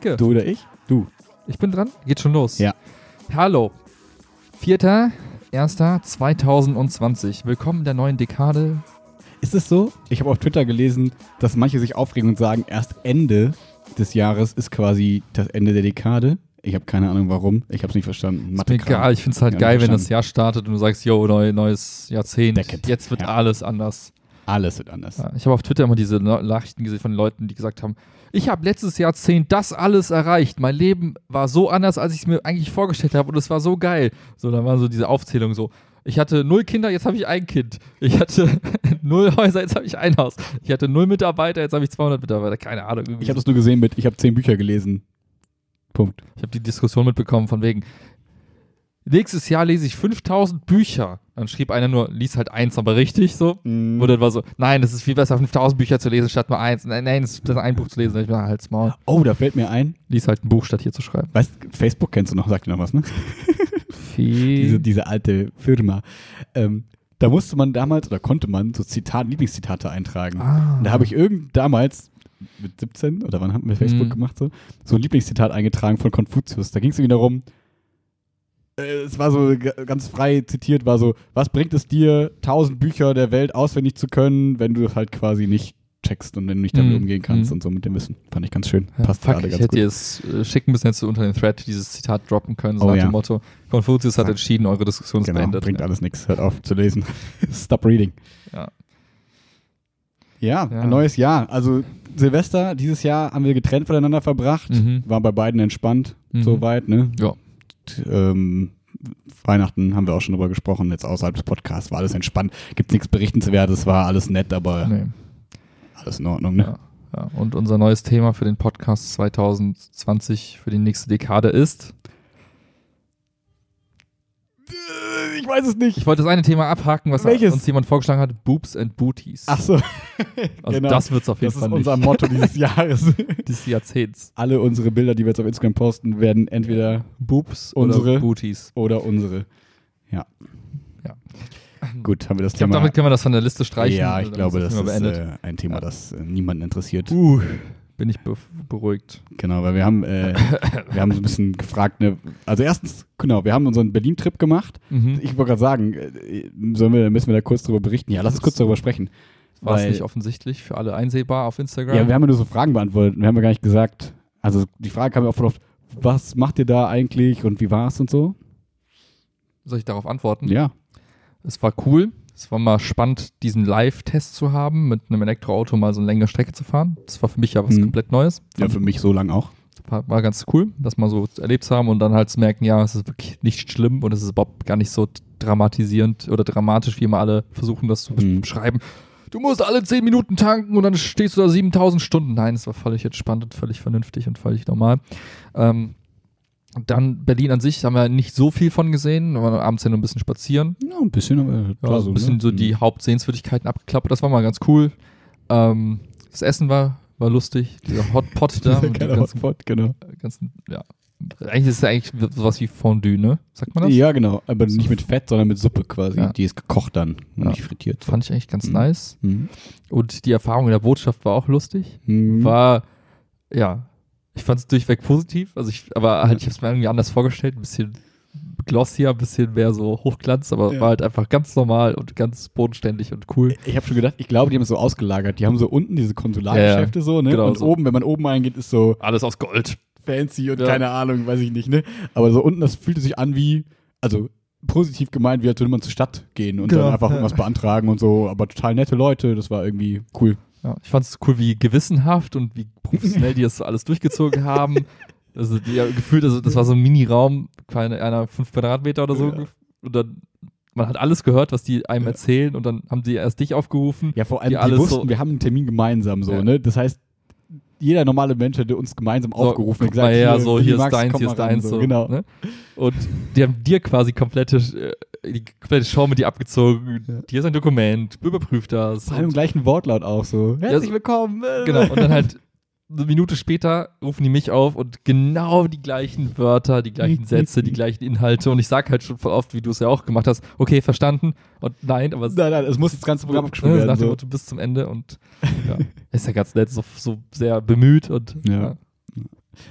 Icke. Du oder ich? Du. Ich bin dran. Geht schon los. Ja. Hallo. 4.1.2020. Willkommen in der neuen Dekade. Ist es so? Ich habe auf Twitter gelesen, dass manche sich aufregen und sagen, erst Ende des Jahres ist quasi das Ende der Dekade. Ich habe keine Ahnung warum. Ich habe es nicht verstanden. Ist mir egal. Ich finde es halt geil, wenn das Jahr startet und du sagst, yo, neu, neues Jahrzehnt. Decade. Jetzt wird Ja. alles anders. Alles wird anders. Ja, ich habe auf Twitter immer diese Na- Nachrichten gesehen von Leuten, die gesagt haben, ich habe letztes Jahrzehnt das alles erreicht. Mein Leben war so anders, als ich es mir eigentlich vorgestellt habe und es war so geil. So, dann war so diese Aufzählung so. Ich hatte null Kinder, jetzt habe ich ein Kind. Ich hatte null Häuser, jetzt habe ich ein Haus. Ich hatte null Mitarbeiter, jetzt habe ich 200 Mitarbeiter. Keine Ahnung. Ich habe das nur gesehen mit, ich habe zehn Bücher gelesen. Punkt. Ich habe die Diskussion mitbekommen von wegen, nächstes Jahr lese ich 5000 Bücher. Dann schrieb einer nur, lies halt eins, aber richtig so. Mhm. Oder war so, nein, es ist viel besser, 5000 Bücher zu lesen, statt nur eins. Nein, nein, es ist besser, ein Buch zu lesen. Ich bin halt Maul. Oh, da fällt mir ein. Lies halt ein Buch, statt hier zu schreiben. Weißt Facebook kennst du noch, sagt dir noch was, ne? Diese, diese alte Firma. Ähm, da musste man damals oder konnte man so Zitat, Lieblingszitate eintragen. ah. Und Da habe ich irgend damals mit 17 oder wann haben wir Facebook Mhm. gemacht so, so ein Lieblingszitat eingetragen von Konfuzius. Da ging es irgendwie darum, es war so ganz frei zitiert, war so, was bringt es dir, tausend Bücher der Welt auswendig zu können, wenn du halt quasi nicht checkst und wenn du nicht damit Mhm. umgehen kannst Mhm. und so mit dem Wissen. Fand ich ganz schön. Ja, Passt fuck, gerade ich ganz hätte gut. es äh, schicken müssen, jetzt unter den Thread dieses Zitat droppen können, so Oh nach ja. dem Motto, Konfuzius hat Fuck. entschieden, eure Diskussion ist Genau, beendet. bringt ja. alles nichts. Hört auf zu lesen. Stop reading. Ja. Ja, Ja. ein neues Jahr. Also Silvester dieses Jahr haben wir getrennt voneinander verbracht. Mhm. War bei beiden entspannt, Mhm. soweit, ne? Ja. Ähm, Weihnachten haben wir auch schon drüber gesprochen, jetzt außerhalb des Podcasts war alles entspannt. Gibt nichts berichtenswertes, war alles nett, aber Nee. alles in Ordnung, ne? Ja. Ja. Und unser neues Thema für den Podcast 2020 für die nächste Dekade ist. Ich weiß es nicht. Ich wollte das eine Thema abhaken, was Welches? uns jemand vorgeschlagen hat: Boobs and Booties. Ach so. also genau. das wird es auf jeden das ist Fall unser nicht. Motto dieses Jahres. Dieses Jahrzehnts. Alle unsere Bilder, die wir jetzt auf Instagram posten, werden entweder Boobs Unsere. oder Booties. oder unsere. Ja. Ja. Gut, haben wir das Ich Thema. damit können wir das von der Liste streichen. ja, ich glaube, ist das Thema ist beendet. äh, ein Thema, Ja. das äh, niemanden interessiert. Uh, bin ich be beruhigt. Genau, weil wir haben, äh, wir haben so ein bisschen gefragt, ne, also erstens, genau, wir haben unseren Berlin-Trip gemacht. Mhm. Ich wollte gerade sagen, äh, sollen wir, müssen wir da kurz drüber berichten? Ja, lass uns kurz darüber sprechen. War es nicht offensichtlich für alle einsehbar auf Instagram? Ja, wir haben ja nur so Fragen beantwortet. Wir haben ja gar nicht gesagt, also die Frage kam ja auch voll oft, was macht ihr da eigentlich und wie war es und so? Soll ich darauf antworten? Ja. Es war cool. Es war mal spannend, diesen Live-Test zu haben, mit einem Elektroauto mal so eine längere Strecke zu fahren. Das war für mich ja was Mhm. komplett Neues. Ja, für mich so lang auch. war, war ganz cool, das mal so erlebt zu haben und dann halt zu merken, ja, es ist wirklich nicht schlimm und es ist überhaupt gar nicht so dramatisierend oder dramatisch, wie immer alle versuchen, das zu Mhm. beschreiben. Du musst alle 10 Minuten tanken und dann stehst du da 7000 Stunden. Nein, es war völlig entspannt und völlig vernünftig und völlig normal. Ähm, dann Berlin an sich haben wir nicht so viel von gesehen. Wir waren abends ja nur ein bisschen spazieren. Ja, ein bisschen, aber Ja, so ein bisschen ne? so die Hauptsehenswürdigkeiten abgeklappert. Das war mal ganz cool. Ähm, das Essen war, war lustig. Dieser Hotpot da. Geiler ganzen, Hotspot, genau. ganzen, ja. Eigentlich ist es eigentlich sowas wie Fondue, ne? Sagt man das? Ja, genau, aber nicht mit Fett, sondern mit Suppe quasi. Ja. Die ist gekocht dann, Ja. nicht frittiert. Fand ich eigentlich ganz Mhm. nice. Mhm. Und die Erfahrung in der Botschaft war auch lustig. Mhm. War, ja, ich fand es durchweg positiv. Also ich, aber halt, ich habe es mir irgendwie anders vorgestellt. Ein bisschen glossier, ein bisschen mehr so Hochglanz, aber Ja. war halt einfach ganz normal und ganz bodenständig und cool. Ich habe schon gedacht, ich glaube, die haben es so ausgelagert. Die haben so unten diese Konsulargeschäfte so, ne? Genau und so. oben, wenn man oben eingeht, ist so Alles aus Gold. fancy und Ja. keine Ahnung, weiß ich nicht, ne? Aber so unten, das fühlte sich an wie, also positiv gemeint, wie als würde man zur Stadt gehen und Genau, dann einfach ja. irgendwas beantragen und so. Aber total nette Leute, das war irgendwie cool. Ja, ich fand es cool, wie gewissenhaft und wie professionell die das so alles durchgezogen haben. Also die, ja, gefühlt, also das war so ein Mini-Raum, keine einer fünf Quadratmeter oder so. Ja. Und dann, man hat alles gehört, was die einem Ja. erzählen und dann haben sie erst dich aufgerufen. Ja, vor allem, Die die, alles wussten, so- wir haben einen Termin gemeinsam so, ne? Das heißt, jeder normale Mensch hätte uns gemeinsam aufgerufen guck mal her, so wenn hier ist deins, hier ist deins. So, So, genau. Ne? Und die haben dir quasi komplette, äh, die komplette Show mit dir abgezogen. Ja. Hier ist ein Dokument, überprüf das. Vor allem im Und, gleichen Wortlaut auch so. Herzlich so- willkommen. genau, und dann halt eine Minute später rufen die mich auf und genau die gleichen Wörter, die gleichen Sätze, die gleichen Inhalte. Und ich sag halt schon voll oft, wie du es ja auch gemacht hast, okay, verstanden. Und nein, aber es Nein, nein, es muss das ganze Programm abgespielt ne, werden. nach dem. Motto bis zum Ende und ja, ist ja ganz nett, so, so sehr bemüht und Ja. ja.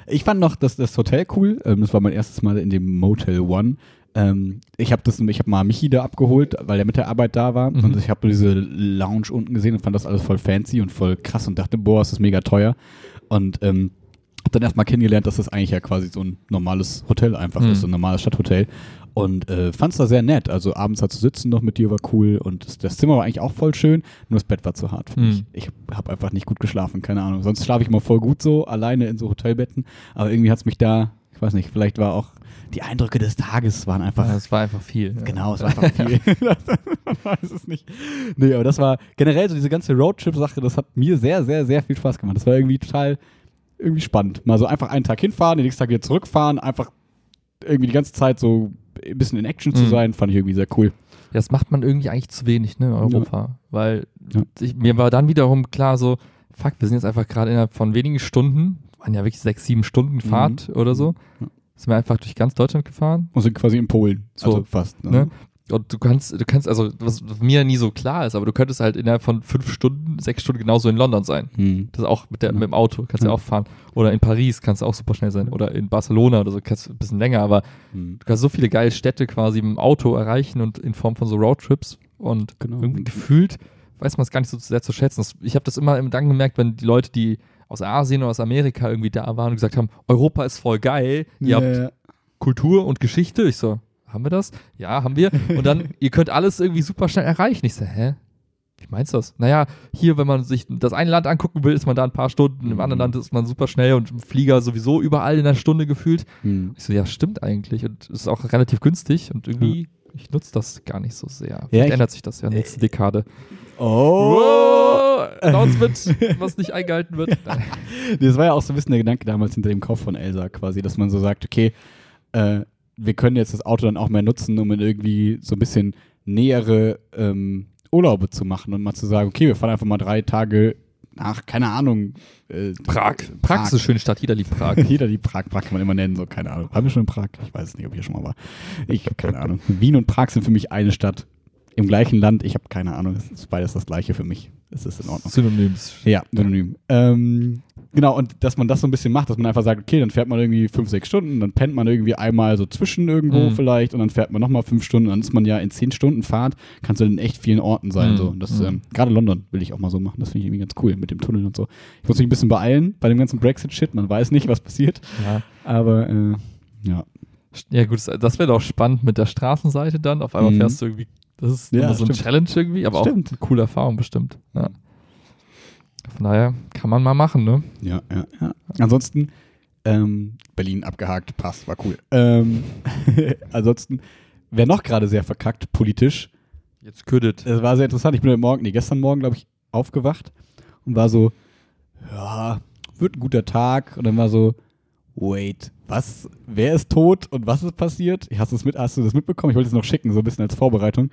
Ich fand noch das, das Hotel cool. Ähm, das war mein erstes Mal in dem Motel One. Ähm, ich habe hab mal Michi da abgeholt, weil er mit der Arbeit da war. Mhm. Und ich habe diese Lounge unten gesehen und fand das alles voll fancy und voll krass und dachte, boah, ist das mega teuer. Und ähm, hab dann erstmal kennengelernt, dass das eigentlich ja quasi so ein normales Hotel einfach Mhm. ist, so ein normales Stadthotel. Und äh, fand's da sehr nett. Also abends da zu sitzen noch mit dir war cool und das, das Zimmer war eigentlich auch voll schön, nur das Bett war zu hart für Mhm. mich. Ich habe einfach nicht gut geschlafen, keine Ahnung. Sonst schlafe ich mal voll gut so, alleine in so Hotelbetten. Aber irgendwie hat's mich da, ich weiß nicht, vielleicht war auch die Eindrücke des Tages waren einfach Ja, das war einfach viel. Ja. Genau, es war einfach viel. Man weiß es nicht. Nee, aber das war generell so diese ganze Roadtrip-Sache, das hat mir sehr, sehr, sehr viel Spaß gemacht. Das war irgendwie total irgendwie spannend. Mal so einfach einen Tag hinfahren, den nächsten Tag wieder zurückfahren, einfach irgendwie die ganze Zeit so ein bisschen in Action zu Mhm. sein, fand ich irgendwie sehr cool. Ja, das macht man irgendwie eigentlich zu wenig, ne, in Europa. Weil Ja. ich, mir war dann wiederum klar so, fuck, wir sind jetzt einfach gerade innerhalb von wenigen Stunden, waren ja wirklich sechs, sieben Stunden Fahrt oder so, Ja. Sind wir einfach durch ganz Deutschland gefahren. Und sind quasi in Polen. So, also fast. Ne? Ne? Und du kannst, du kannst, also was mir nie so klar ist, aber du könntest halt innerhalb von fünf Stunden, sechs Stunden genauso in London sein. Hm. Das ist auch mit, der, mit dem Auto, kannst du Ja. auch fahren. Oder in Paris kannst du auch super schnell sein. Oder in Barcelona oder so, kannst du ein bisschen länger, aber Hm. du kannst so viele geile Städte quasi mit dem Auto erreichen und in Form von so Roadtrips und Genau. irgendwie gefühlt weiß man es gar nicht so sehr zu schätzen. Ich habe das immer dann gemerkt, wenn die Leute, die aus Asien oder aus Amerika irgendwie da waren und gesagt haben, Europa ist voll geil, ihr habt Ja, Kultur und Geschichte. Ich so, haben wir das? Ja, haben wir. Und dann, ihr könnt alles irgendwie super schnell erreichen. Ich so, hä? Wie meinst du das? Naja, hier, wenn man sich das eine Land angucken will, ist man da ein paar Stunden, im anderen Land ist man super schnell und im Flieger sowieso überall in einer Stunde gefühlt. hm. Ich so, ja, stimmt eigentlich. Und es ist auch relativ günstig und irgendwie, ich nutze das gar nicht so sehr. Vielleicht ich- ändert sich das ja nächste Dekade. Oh! Wow! Announcement, was nicht eingehalten wird. Das war ja auch so ein bisschen der Gedanke damals hinter dem Kauf von Elsa quasi, dass man so sagt, okay, äh, wir können jetzt das Auto dann auch mehr nutzen, um in irgendwie so ein bisschen nähere ähm, Urlaube zu machen und mal zu sagen, okay, wir fahren einfach mal drei Tage nach, keine Ahnung, äh, Prag. Prag ist eine schöne Stadt, jeder liebt Prag. Jeder die Prag, Prag kann man immer nennen, so, keine Ahnung. Haben wir schon in Prag? Ich weiß es nicht, ob ich hier schon mal war. Ich habe keine Ahnung. Wien und Prag sind für mich eine Stadt im gleichen Land. Ich habe keine Ahnung. Es ist beides das gleiche für mich. Es ist in Ordnung. Synonyms. Ja, synonym. Ähm, genau, und dass man das so ein bisschen macht, dass man einfach sagt, okay, dann fährt man irgendwie fünf, sechs Stunden, dann pennt man irgendwie einmal so zwischen irgendwo Mhm. vielleicht und dann fährt man nochmal fünf Stunden, dann ist man ja in zehn Stunden Fahrt, kannst du in echt vielen Orten sein. Mhm. So. Und das, Mhm. ähm, gerade London will ich auch mal so machen, das finde ich irgendwie ganz cool mit dem Tunnel und so. Ich muss mich ein bisschen beeilen bei dem ganzen Brexit-Shit, man weiß nicht, was passiert, Ja. aber äh, ja. Ja, gut, das- das wäre doch spannend mit der Straßenseite dann. Auf einmal Mhm. fährst du irgendwie, das ist Ja, immer so ein stimmt. Challenge irgendwie, aber Stimmt. auch eine coole Erfahrung bestimmt. Ja. Von daher kann man mal machen, ne? Ja, ja, ja. Ansonsten, ähm, Berlin abgehakt, passt, war cool. Ähm, ansonsten, wer noch gerade sehr verkackt politisch, Jetzt küdet. das war sehr interessant. Ich bin heute Morgen, nee, gestern Morgen, glaube ich, aufgewacht und war so, ja, wird ein guter Tag. Und dann war so, wait, was, wer ist tot und was ist passiert? Hast, mit, hast du das mitbekommen? Ich wollte es noch schicken, so ein bisschen als Vorbereitung,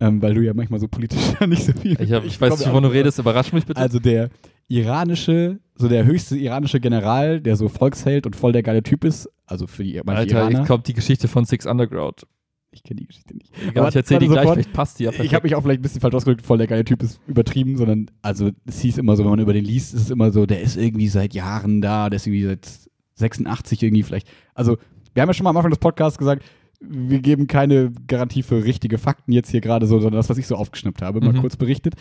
ähm, weil du ja manchmal so politisch nicht so viel. Ich, hab, ich weiß nicht, wovon du redest, überrasch mich bitte. Also der iranische, so der höchste iranische General, der so Volksheld und voll der geile Typ ist, also für die manche Alter, Iraner. jetzt kommt die Geschichte von Six Underground. Ich kenne die Geschichte nicht. Egal, Aber ich erzähl die warte gleich, sofort. vielleicht passt die ja perfekt. Ich habe mich auch vielleicht ein bisschen falsch ausgedrückt, voll der geile Typ ist übertrieben, sondern also es hieß immer so, wenn man über den liest, ist es immer so, der ist irgendwie seit Jahren da, der ist irgendwie seit 86 irgendwie vielleicht. Also wir haben ja schon mal am Anfang des Podcasts gesagt, wir geben keine Garantie für richtige Fakten jetzt hier gerade so, sondern das, was ich so aufgeschnappt habe, mal Mhm. kurz berichtet.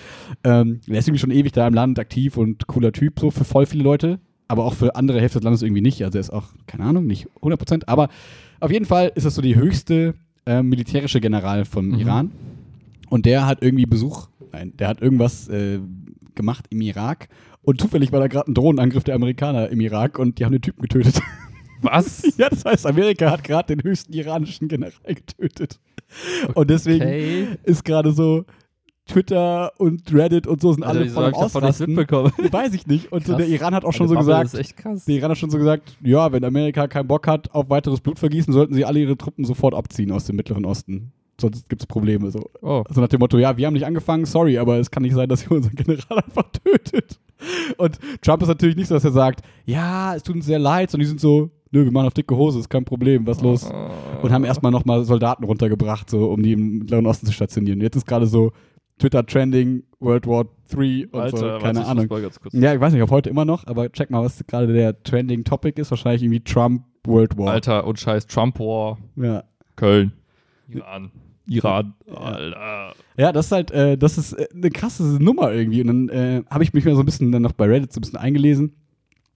Ähm, der ist irgendwie schon ewig da im Land, aktiv und cooler Typ, so für voll viele Leute, aber auch für andere Hälfte des Landes irgendwie nicht. Also er ist auch, keine Ahnung, nicht 100 Prozent, aber auf jeden Fall ist das so die höchste ähm, militärische General von Mhm. Iran. Und der hat irgendwie Besuch, nein, der hat irgendwas äh, gemacht im Irak. Und zufällig war da gerade ein Drohnenangriff der Amerikaner im Irak und die haben den Typen getötet. Was? ja, das heißt, Amerika hat gerade den höchsten iranischen General getötet. Und deswegen Okay. ist gerade so Twitter und Reddit und so sind Alter, alle voll am Ausrasten. Weiß ich nicht. Und so der Iran hat auch schon so gesagt, ist echt krass. der Iran hat schon so gesagt, ja, wenn Amerika keinen Bock hat auf weiteres Blutvergießen, sollten sie alle ihre Truppen sofort abziehen aus dem Mittleren Osten. Sonst gibt es Probleme. So. Oh. Also nach dem Motto, ja, wir haben nicht angefangen, sorry, aber es kann nicht sein, dass ihr unseren General einfach tötet. Und Trump ist natürlich nicht so, dass er sagt, ja, es tut uns sehr leid, sondern die sind so, nö, wir machen auf dicke Hose, ist kein Problem, was los? Und haben erstmal nochmal Soldaten runtergebracht, so, um die im Mittleren Osten zu stationieren. Jetzt ist gerade so, Twitter Trending World War 3 und Alter, so, keine ich Ahnung. Ja, ich weiß nicht, ob heute immer noch, aber check mal, was gerade der Trending Topic ist. Wahrscheinlich irgendwie Trump World War. Alter, und scheiß Trump War, Ja. Köln, Iran, Iran, Alter. Ja, das ist halt, äh, das ist äh, eine krasse Nummer irgendwie. Und dann äh, habe ich mich mal so ein bisschen dann noch bei Reddit so ein bisschen eingelesen.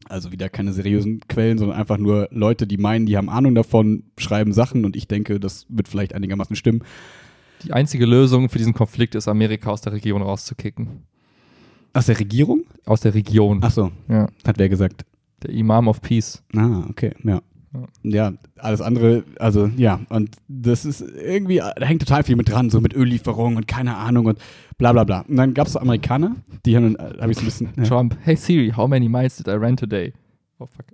Also wieder keine seriösen Quellen, sondern einfach nur Leute, die meinen, die haben Ahnung davon, schreiben Sachen und ich denke, das wird vielleicht einigermaßen stimmen. Die einzige Lösung für diesen Konflikt ist, Amerika aus der Region rauszukicken. Aus der Regierung? Aus der Region. Ach so, Ja. hat wer gesagt. Der Imam of Peace. Ah, okay, ja. Ja, alles andere, also ja, und das ist irgendwie, da hängt total viel mit dran, so mit Öllieferungen und keine Ahnung und bla bla bla. Und dann gab es so Amerikaner, die haben, dann habe ich so ein bisschen. Ja. Trump, hey Siri, how many miles did I run today? Oh fuck.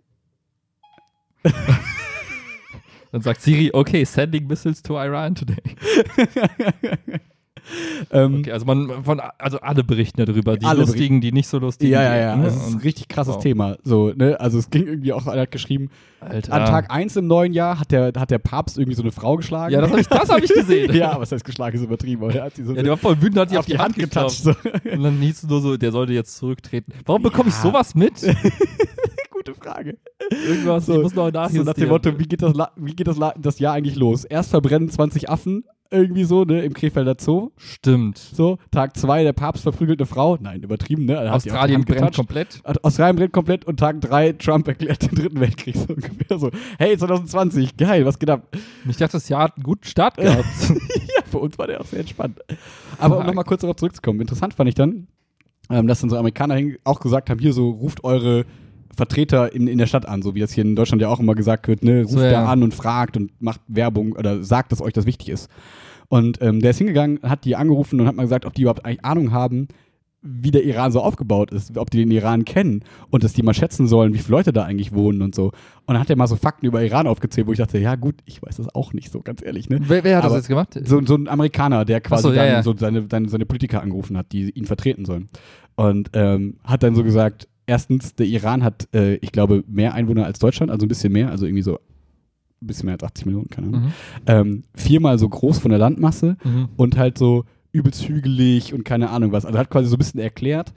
Dann sagt Siri, okay, sending missiles to Iran today. ähm, Okay, also man von also alle berichten darüber, die Alle lustigen, die nicht so lustigen. Ja, ja, ja. ne? Das ist ein richtig krasses wow. Thema. So, ne? Also es ging irgendwie auch, einer hat geschrieben, Alter. an Tag 1 im neuen Jahr hat der, hat der Papst irgendwie so eine Frau geschlagen. Ja, das habe ich, das hab ich gesehen. ja, was heißt geschlagen, ist übertrieben, aber er hat sie so Ja, der war voll wütend, hat die auf die Hand getatscht. So. Und dann hieß es nur so, der sollte jetzt zurücktreten. Warum bekomme ich Ja. sowas mit? Gute Frage. Irgendwas, So, ich muss noch So nachjustieren. nach dem Motto, wie geht, das, wie geht das, das Jahr eigentlich los? Erst verbrennen 20 Affen irgendwie so, ne, im Krefelder Zoo. Stimmt. So, Tag 2, der Papst verprügelt eine Frau. Nein, übertrieben, ne? Australien brennt getatscht. komplett. Australien brennt komplett und Tag 3, Trump erklärt den dritten Weltkrieg so ungefähr so. Hey, 2020, geil, was geht ab? Ich dachte, das Jahr hat einen guten Start gehabt. ja, für uns war der auch sehr entspannt. Aber um nochmal kurz darauf zurückzukommen, interessant fand ich dann, ähm, dass dann so Amerikaner auch gesagt haben, hier so, ruft eure Vertreter in, in der Stadt an, so wie das hier in Deutschland ja auch immer gesagt wird, ne, ruft So, da ja. an und fragt und macht Werbung oder sagt, dass euch das wichtig ist. Und ähm, der ist hingegangen, hat die angerufen und hat mal gesagt, ob die überhaupt eigentlich Ahnung haben, wie der Iran so aufgebaut ist, ob die den Iran kennen und dass die mal schätzen sollen, wie viele Leute da eigentlich wohnen und so. Und dann hat er mal so Fakten über Iran aufgezählt, wo ich dachte, ja gut, ich weiß das auch nicht so, ganz ehrlich, ne? wer, wer hat Aber das jetzt gemacht? So, so ein Amerikaner, der quasi so, ja, dann ja. so seine, seine, seine Politiker angerufen hat, die ihn vertreten sollen. Und ähm, hat dann so gesagt, erstens, der Iran hat, äh, ich glaube, mehr Einwohner als Deutschland, also ein bisschen mehr, also irgendwie so ein bisschen mehr als 80 Millionen, keine Ahnung. Mhm. Ähm, viermal so groß von der Landmasse Mhm. und halt so übelst hügelig und keine Ahnung was. Also hat quasi so ein bisschen erklärt,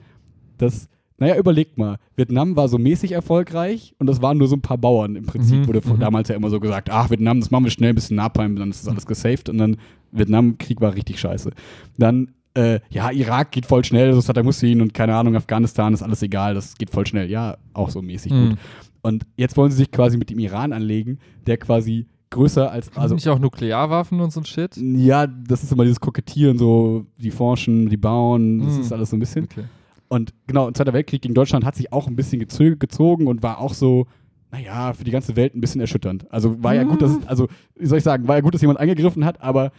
dass, naja, überlegt mal, Vietnam war so mäßig erfolgreich und das waren nur so ein paar Bauern im Prinzip. Mhm, Wurde mhm. damals ja immer so gesagt, ach, Vietnam, das machen wir schnell, ein bisschen Napalm, dann ist das alles gesaved und dann Vietnamkrieg war richtig scheiße. Dann, äh, ja, Irak geht voll schnell, so Saddam Hussein und keine Ahnung, Afghanistan ist alles egal, das geht voll schnell. Ja, auch so mäßig Mhm. gut. Und jetzt wollen sie sich quasi mit dem Iran anlegen, der quasi größer als, Also nicht auch Nuklearwaffen und so ein Shit? ja, das ist immer dieses Kokettieren, so, die forschen, die bauen, das Mhm. ist alles so ein bisschen. Okay. Und genau, im Zweiter Weltkrieg gegen Deutschland hat sich auch ein bisschen gezogen und war auch so, naja, für die ganze Welt ein bisschen erschütternd. Also war ja gut, dass, es- also, wie soll ich sagen, war ja gut, dass jemand eingegriffen hat, aber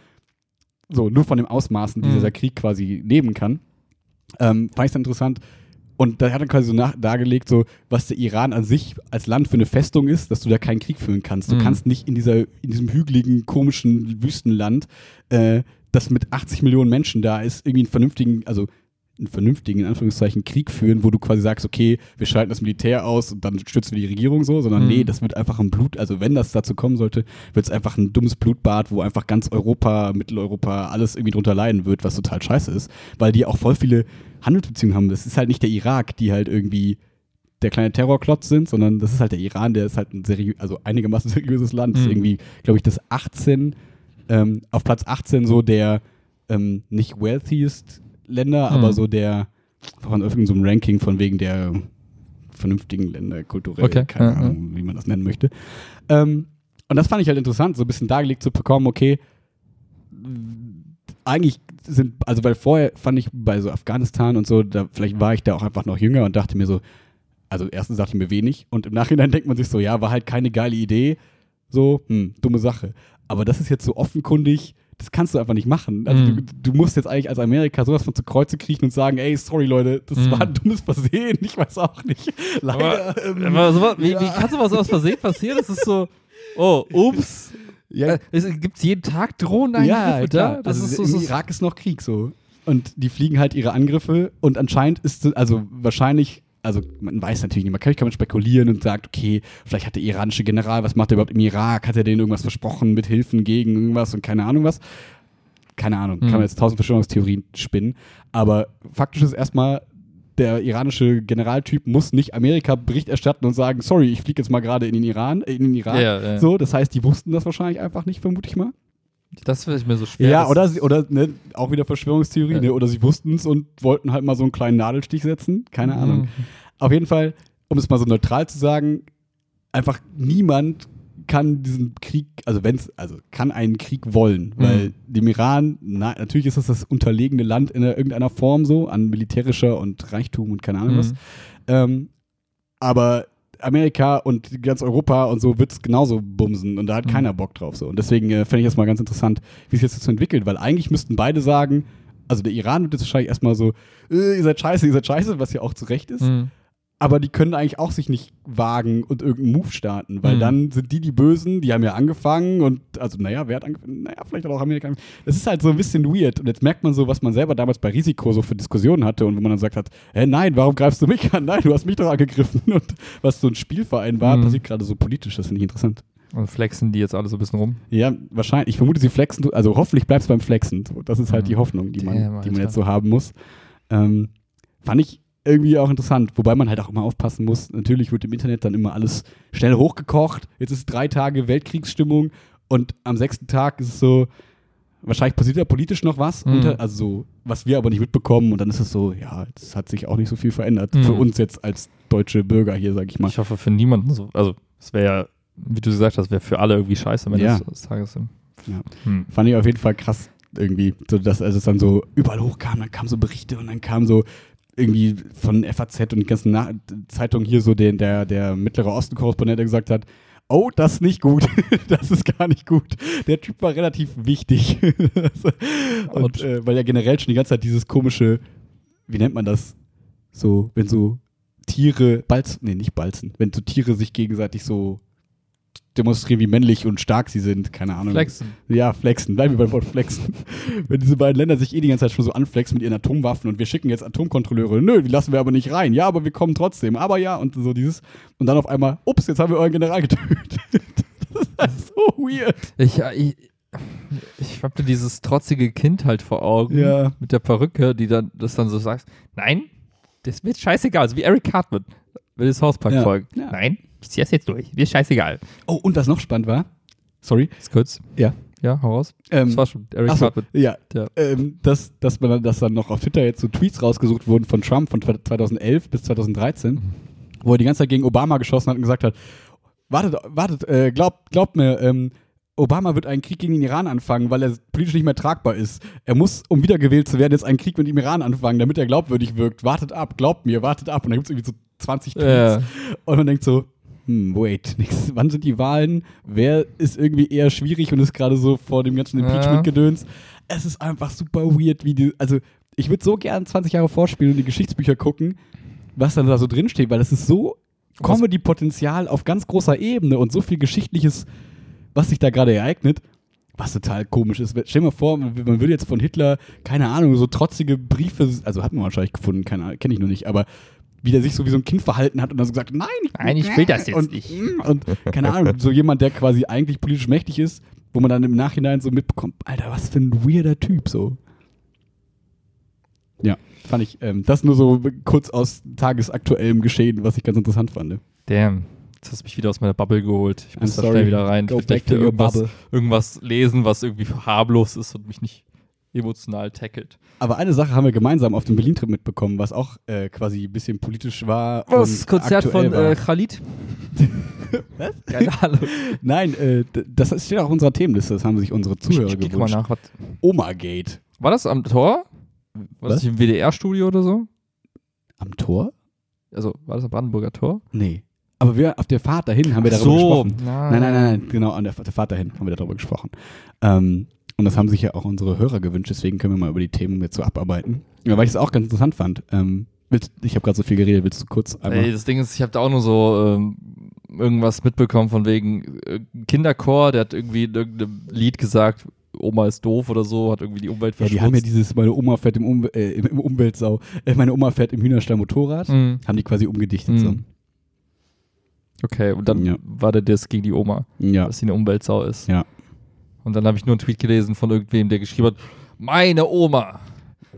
so, nur von dem Ausmaßen, die Mhm. dieser Krieg quasi nehmen kann, ähm, fand ich es interessant. Und da hat er quasi so nach, dargelegt, so, was der Iran an sich als Land für eine Festung ist, dass du da keinen Krieg führen kannst. Du Mhm. kannst nicht in, dieser, in diesem hügeligen, komischen Wüstenland, äh, das mit 80 Millionen Menschen da ist, irgendwie einen vernünftigen, also einen vernünftigen, in Anführungszeichen, Krieg führen, wo du quasi sagst, okay, wir schalten das Militär aus und dann stützen wir die Regierung so, sondern Mhm. nee, das wird einfach ein Blut, also wenn das dazu kommen sollte, wird es einfach ein dummes Blutbad, wo einfach ganz Europa, Mitteleuropa, alles irgendwie drunter leiden wird, was total scheiße ist, weil die auch voll viele Handelsbeziehungen haben. Das ist halt nicht der Irak, die halt irgendwie der kleine Terrorklotz sind, sondern das ist halt der Iran, der ist halt ein seriö also einigermaßen seriöses Land. Das ist Mhm. irgendwie, glaube ich, das 18, ähm, auf Platz 18 so der ähm, nicht wealthiest Länder, Mhm. aber so der von irgendeinem so einem Ranking von wegen der vernünftigen Länder, kulturell, Okay, keine ja, Ahnung, wie man das nennen möchte. Ähm, und das fand ich halt interessant, so ein bisschen dargelegt zu bekommen, okay, eigentlich sind, also weil vorher fand ich bei so Afghanistan und so, da, vielleicht war ich da auch einfach noch jünger und dachte mir so, also erstens dachte ich mir wenig und im Nachhinein denkt man sich so, ja, war halt keine geile Idee, so, hm, dumme Sache. Aber das ist jetzt so offenkundig, das kannst du einfach nicht machen. Also Mhm. du, du musst jetzt eigentlich als Amerika sowas von zu Kreuze kriechen und sagen, ey, sorry Leute, das Mhm. war ein dummes Versehen, ich weiß auch nicht. Leider. ähm, Aber sowas, wie, ja. wie kann sowas aus Versehen passieren? Das ist so, oh, ups. Ja. Äh, es gibt jeden Tag Drohnenangriffe Ja, klar. Das also ist so, im so, Irak ist noch Krieg so. Und die fliegen halt ihre Angriffe und anscheinend ist, es- also wahrscheinlich, also man weiß natürlich nicht, man kann, kann man spekulieren und sagt, okay, vielleicht hat der iranische General, was macht er überhaupt im Irak? Hat er denen irgendwas versprochen mit Hilfen gegen irgendwas und keine Ahnung was? keine Ahnung, Mhm. kann man jetzt tausend Verschwörungstheorien spinnen. Aber faktisch ist erstmal, der iranische Generaltyp muss nicht Amerika Bericht erstatten und sagen, sorry, ich fliege jetzt mal gerade in den Iran, äh, in den Iran. Ja, ja. So, das heißt, die wussten das wahrscheinlich einfach nicht, vermute ich mal. Das ist mir so schwer. Ja, oder, sie, oder ne, auch wieder Verschwörungstheorie, Ja. ne, oder sie wussten es und wollten halt mal so einen kleinen Nadelstich setzen. Keine Mhm. Ahnung. Auf jeden Fall, um es mal so neutral zu sagen, einfach niemand kann diesen Krieg, also wenn es, also kann einen Krieg wollen, weil dem Iran, na, natürlich ist das das unterlegene Land in irgendeiner Form so, an militärischer und Reichtum und keine Ahnung was. Mhm. Ähm, aber Amerika und ganz Europa und so wird es genauso bumsen und da hat Mhm. keiner Bock drauf so. Und deswegen äh, fände ich das mal ganz interessant, wie sich das jetzt so entwickelt, weil eigentlich müssten beide sagen, also der Iran wird jetzt wahrscheinlich erstmal so, äh, ihr seid scheiße, ihr seid scheiße, was ja auch zu Recht ist. Mhm. Aber die können eigentlich auch sich nicht wagen und irgendeinen Move starten, weil Mhm. dann sind die die Bösen, die haben ja angefangen und, also naja, wer hat angefangen? Naja, vielleicht auch Amerika angefangen. Das ist halt so ein bisschen weird und jetzt merkt man so, was man selber damals bei Risiko so für Diskussionen hatte und wo man dann sagt hat, hä, nein, warum greifst du mich an? Nein, du hast mich doch angegriffen und was so ein Spielverein war, Mhm. passiert gerade so politisch, das finde ich interessant. Und flexen die jetzt alle so ein bisschen rum. Ja, wahrscheinlich, ich vermute, sie flexen, also hoffentlich bleibt es beim Flexen. Das ist halt Mhm. die Hoffnung, die man, Damn, die man jetzt so haben muss. Ähm, fand ich irgendwie auch interessant, wobei man halt auch immer aufpassen muss. Natürlich wird im Internet dann immer alles schnell hochgekocht. Jetzt ist drei Tage Weltkriegsstimmung und am sechsten Tag ist es so, wahrscheinlich passiert da politisch noch was, Mhm. unter, also so, was wir aber nicht mitbekommen und dann ist es so, ja, es hat sich auch nicht so viel verändert Mhm. für uns jetzt als deutsche Bürger hier, sag ich mal. Ich hoffe für niemanden so. Also, es wäre ja, wie du gesagt hast, wäre für alle irgendwie scheiße Ende Ja. des- Tages. Ja. Hm. Fand ich auf jeden Fall krass irgendwie, so dass als es dann so überall hochkam, dann kamen so Berichte und dann kam so irgendwie von FAZ und die ganzen Na Zeitungen hier so den, der, der Mittlere Osten-Korrespondent, der gesagt hat, oh, das ist nicht gut, das ist gar nicht gut. Der Typ war relativ wichtig. Und- äh, weil ja generell schon die ganze Zeit dieses komische, wie nennt man das? So, wenn so Tiere, balzen, nee, nicht balzen, wenn so Tiere sich gegenseitig so demonstrieren, wie männlich und stark sie sind, keine Ahnung. Flexen. Ja, flexen. Bleiben wir beim Wort flexen. Wenn diese beiden Länder sich eh die ganze Zeit schon so anflexen mit ihren Atomwaffen und wir schicken jetzt Atomkontrolleure. Nö, die lassen wir aber nicht rein. Ja, aber wir kommen trotzdem. Aber ja, und so dieses. Und dann auf einmal, ups, jetzt haben wir euren General getötet. das ist halt so weird. Ich, ich, ich hab da dieses trotzige Kind halt vor Augen Ja. mit der Perücke, die dann das dann so sagst, nein, das wird scheißegal, also wie Eric Cartman will das Hauspark Ja. folgen. Ja. Nein, ich zieh das jetzt durch, mir ist scheißegal. Oh, und was noch spannend war, sorry, Ist kurz. Ja. Ja, hau raus. ähm, Das war schon Eric ach so, Cartman. ja, Ja. ähm, dass, dass, man, dann- dass dann noch auf Twitter jetzt so Tweets rausgesucht wurden von Trump von 2011 bis 2013, wo er die ganze Zeit gegen Obama geschossen hat und gesagt hat, wartet, wartet, äh, glaubt, glaubt mir, ähm, Obama wird einen Krieg gegen den Iran anfangen, weil er politisch nicht mehr tragbar ist. Er muss, um wiedergewählt zu werden, jetzt einen Krieg mit dem Iran anfangen, damit er glaubwürdig wirkt. Wartet ab, glaubt mir, wartet ab. Und dann gibt es irgendwie so 20 Tweets. Ja. Und man denkt so, hm, wait, nix. wann sind die Wahlen? Wer ist irgendwie eher schwierig und ist gerade so vor dem ganzen. Impeachment-Gedöns? Es ist einfach super weird, wie die, also ich würde so gern 20 Jahre vorspielen und die Geschichtsbücher gucken, was dann da so drinsteht, weil es ist so Comedy-Potenzial auf ganz großer Ebene und so viel Geschichtliches, was sich da gerade ereignet. Was total komisch ist. Stell dir mal vor, man man würde jetzt von Hitler, keine Ahnung, so trotzige Briefe, also hat man wahrscheinlich gefunden, keine Ahnung, kenne ich noch nicht, aber wie der sich so wie so ein Kind verhalten hat und dann so gesagt, nein, ich, Nein, ich will das jetzt und, nicht. Und keine Ahnung, so jemand, der quasi eigentlich politisch mächtig ist, wo man dann im Nachhinein so mitbekommt, Alter, was für ein weirder Typ so. Ja, fand ich, ähm, das nur so kurz aus tagesaktuellem Geschehen, was ich ganz interessant fand. Damn. Jetzt hast du mich wieder aus meiner Bubble geholt. Ich muss da schnell wieder rein. Go ich your irgendwas, irgendwas lesen, was irgendwie harmlos ist und mich nicht emotional tackelt. Aber eine Sache haben wir gemeinsam auf dem Berlin-Trip mitbekommen, was auch äh, quasi ein bisschen politisch war. Was? und Konzert von äh, Khalid? Was? Keine Ahnung. Nein, äh, das steht auch auf unserer Themenliste, das haben sich unsere Zuhörer ich mal gewünscht. nach. Was, Oma-Gate. war das am Tor? War Was? das nicht im WDR-Studio oder so? Am Tor? Also, war das am Brandenburger Tor? Nee. Aber wir auf der Fahrt dahin haben wir darüber gesprochen. Nein, nein, nein, nein, genau, an der, der Fahrt dahin haben wir darüber gesprochen. Ähm, und das haben sich ja auch unsere Hörer gewünscht, deswegen können wir mal über die Themen jetzt so abarbeiten. Ja, weil ich es auch ganz interessant fand. Ähm, willst, ich habe gerade so viel geredet, willst du kurz einmal? Ey, das Ding ist, ich habe da auch nur so ähm, irgendwas mitbekommen von wegen äh, Kinderchor, der hat irgendwie in irgendeinem Lied gesagt, Oma ist doof oder so, hat irgendwie die Umwelt ja, die verschmutzt. haben ja dieses, meine Oma fährt im, um äh, im, Umweltsau, äh, meine Oma fährt im Hühnerstall Motorrad, Mhm. haben die quasi umgedichtet so. Mhm. Okay, und dann Ja. war der Diss gegen die Oma, Ja. dass sie eine Umweltsau ist. Ja. Und dann habe ich nur einen Tweet gelesen von irgendwem, der geschrieben hat, meine Oma.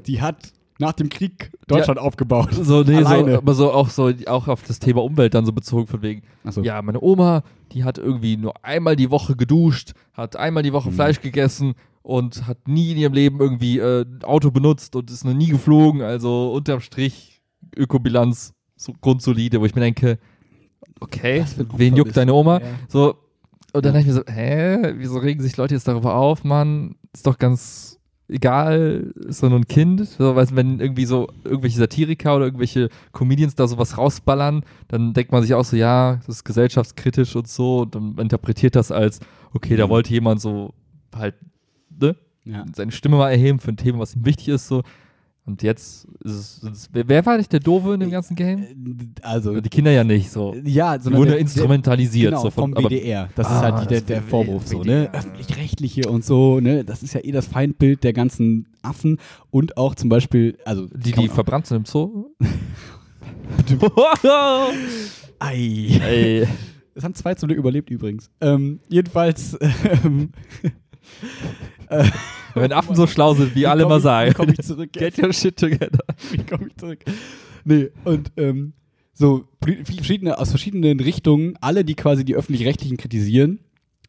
Die hat nach dem Krieg Deutschland aufgebaut. So, nee, so, aber so auch so auch auf das Thema Umwelt dann so bezogen von wegen. Achso. Ja, meine Oma, die hat irgendwie nur einmal die Woche geduscht, hat einmal die Woche Mhm. Fleisch gegessen und hat nie in ihrem Leben irgendwie äh, ein Auto benutzt und ist noch nie geflogen. Also unterm Strich Ökobilanz so grundsolide, wo ich mir denke, okay, wen juckt deine Oma? Ja. So, und dann Ja. dachte ich mir so, hä, wieso regen sich Leute jetzt darüber auf, Mann? Ist doch ganz egal, ist doch nur ein Kind. So, weißt, wenn irgendwie so irgendwelche Satiriker oder irgendwelche Comedians da sowas rausballern, dann denkt man sich auch so, ja, das ist gesellschaftskritisch und so und dann interpretiert das als, okay, da Mhm. wollte jemand so halt, ne, Ja. seine Stimme mal erheben für ein Thema, was ihm wichtig ist, so. Und jetzt ist es, wer, war nicht der Doofe in dem ganzen Game? Also, Die Kinder ja nicht, so. ja, Die sondern wurden der- instrumentalisiert. Genau, so vom aber- WDR. Das Ah, ist halt die, der, der Vorwurf so, ne? WDR. Öffentlich-rechtliche und so, ne? Das ist ja eh das Feindbild der ganzen Affen und auch zum Beispiel, also Die, die verbrannt sind im Zoo? Ei. Ey. Es haben zwei zum Glück überlebt übrigens. Ähm, jedenfalls. Ähm, äh, Wenn Affen so schlau sind, wie alle komm mal ich- sagen. Wie komme ich zurück? Get your shit together. Wie komme ich zurück? Nee, und ähm, so verschiedene, aus verschiedenen Richtungen, alle, die quasi die Öffentlich-Rechtlichen kritisieren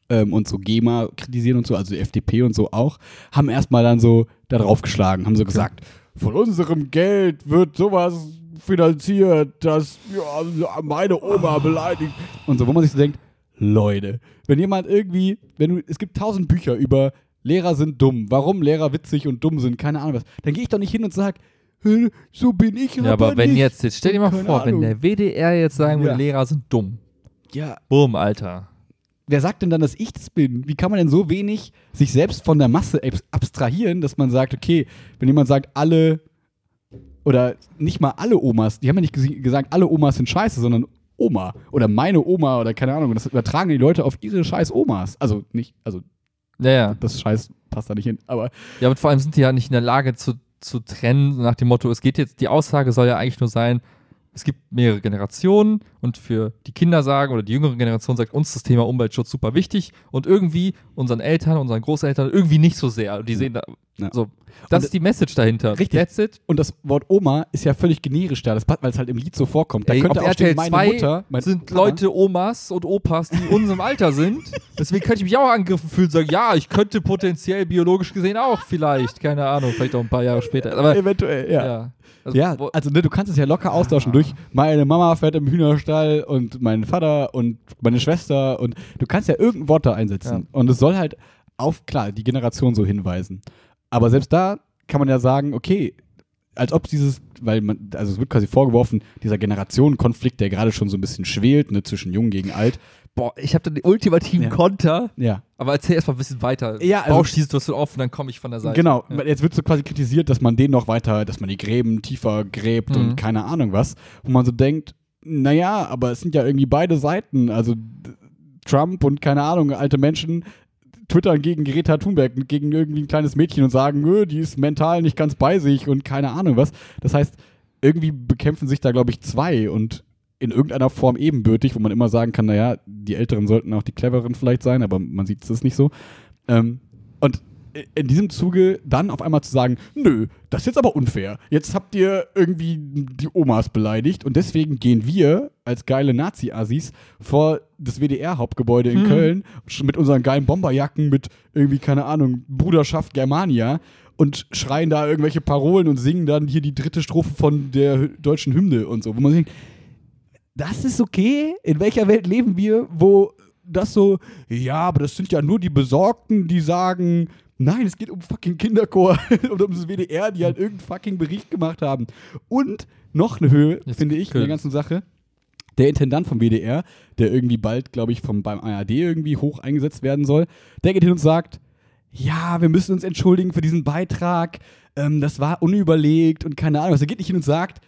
ähm, und so GEMA kritisieren und so, also die FDP und so auch, haben erstmal dann so da drauf geschlagen, haben so gesagt, von unserem Geld wird sowas finanziert, das ja, meine Oma beleidigt und so, wo man sich so denkt, Leute, wenn jemand irgendwie, wenn du, es gibt tausend Bücher über Lehrer sind dumm, warum Lehrer witzig und dumm sind, keine Ahnung was, dann gehe ich doch nicht hin und sage, "Hä, so bin ich Ja, aber wenn nicht. jetzt, jetzt stell dir mal Keine vor, wenn Ahnung. der WDR jetzt sagen würde, Ja. Lehrer sind dumm. Ja, Bumm, Alter. wer sagt denn dann, dass ich das bin? Wie kann man denn so wenig sich selbst von der Masse abs- abstrahieren, dass man sagt, okay, wenn jemand sagt, alle oder nicht mal alle Omas, die haben ja nicht gesagt, alle Omas sind scheiße, sondern Oma oder meine Oma oder keine Ahnung. Das übertragen die Leute auf ihre scheiß Omas. Also nicht, also Ja, ja. das Scheiß passt da nicht hin. Aber Ja, und vor allem sind die ja nicht in der Lage zu, zu trennen, nach dem Motto, es geht jetzt, die Aussage soll ja eigentlich nur sein, es gibt mehrere Generationen und für die Kinder sagen oder die jüngere Generation sagt uns das Thema Umweltschutz super wichtig und irgendwie unseren Eltern, unseren Großeltern irgendwie nicht so sehr. Und die sehen da, Ja. so, das Und- ist die Message dahinter. Richtig. That's it. und das Wort Oma ist ja völlig generisch da, das passt, weil es halt im Lied so vorkommt. Da Ey, könnte auf auch stehen, RTL meine 2 Mutter, mein sind Papa. Leute, Omas und Opas, die in unserem Alter sind. Deswegen könnte ich mich auch angegriffen fühlen und sagen, ja, ich könnte potenziell biologisch gesehen auch vielleicht, keine Ahnung, vielleicht auch ein paar Jahre später. Aber eventuell, ja. ja. Also, Ja, also ne, du kannst es ja locker austauschen durch meine Mama fährt im Hühnerstall und mein Vater und meine Schwester und du kannst ja irgendein Wort da einsetzen und es soll halt auf, klar, die Generation so hinweisen. Aber selbst da kann man ja sagen, okay, als ob dieses, weil man, also es wird quasi vorgeworfen, dieser Generationenkonflikt, der gerade schon so ein bisschen schwelt, ne, zwischen Jung gegen Alt. Boah, ich habe da den ultimativen Ja. Konter. Ja. Aber erzähl erstmal ein bisschen weiter. Ja, also- Bausch die Situation auf und dann komme ich von der Seite. Genau, Ja. jetzt wird so quasi kritisiert, dass man den noch weiter, dass man die Gräben tiefer gräbt Mhm. und keine Ahnung was, wo man so denkt, naja, aber es sind ja irgendwie beide Seiten, also Trump und keine Ahnung, alte Menschen twittern gegen Greta Thunberg, gegen irgendwie ein kleines Mädchen und sagen, nö, die ist mental nicht ganz bei sich und keine Ahnung was. Das heißt, irgendwie bekämpfen sich da, glaube ich, zwei und in irgendeiner Form ebenbürtig, wo man immer sagen kann, naja, die Älteren sollten auch die Cleveren vielleicht sein, aber man sieht es nicht so. Ähm, und in diesem Zuge dann auf einmal zu sagen, nö, das ist jetzt aber unfair. Jetzt habt ihr irgendwie die Omas beleidigt und deswegen gehen wir als geile Nazi-Assis vor das WDR-Hauptgebäude in Hm. Köln mit unseren geilen Bomberjacken mit irgendwie, keine Ahnung, Bruderschaft Germania und schreien da irgendwelche Parolen und singen dann hier die dritte Strophe von der deutschen Hymne und so, wo man denkt, das ist okay? In welcher Welt leben wir, wo das so, ja, aber das sind ja nur die Besorgten, die sagen, nein, es geht um fucking Kinderchor und um das WDR, die halt irgendeinen fucking Bericht gemacht haben. Und noch eine Höhe, Jetzt finde ich, in der ganzen Sache. Der Intendant vom WDR, der irgendwie bald, glaube ich, vom, beim ARD irgendwie hoch eingesetzt werden soll, der geht hin und sagt, ja, wir müssen uns entschuldigen für diesen Beitrag, ähm, das war unüberlegt und keine Ahnung was. Er geht nicht hin und sagt,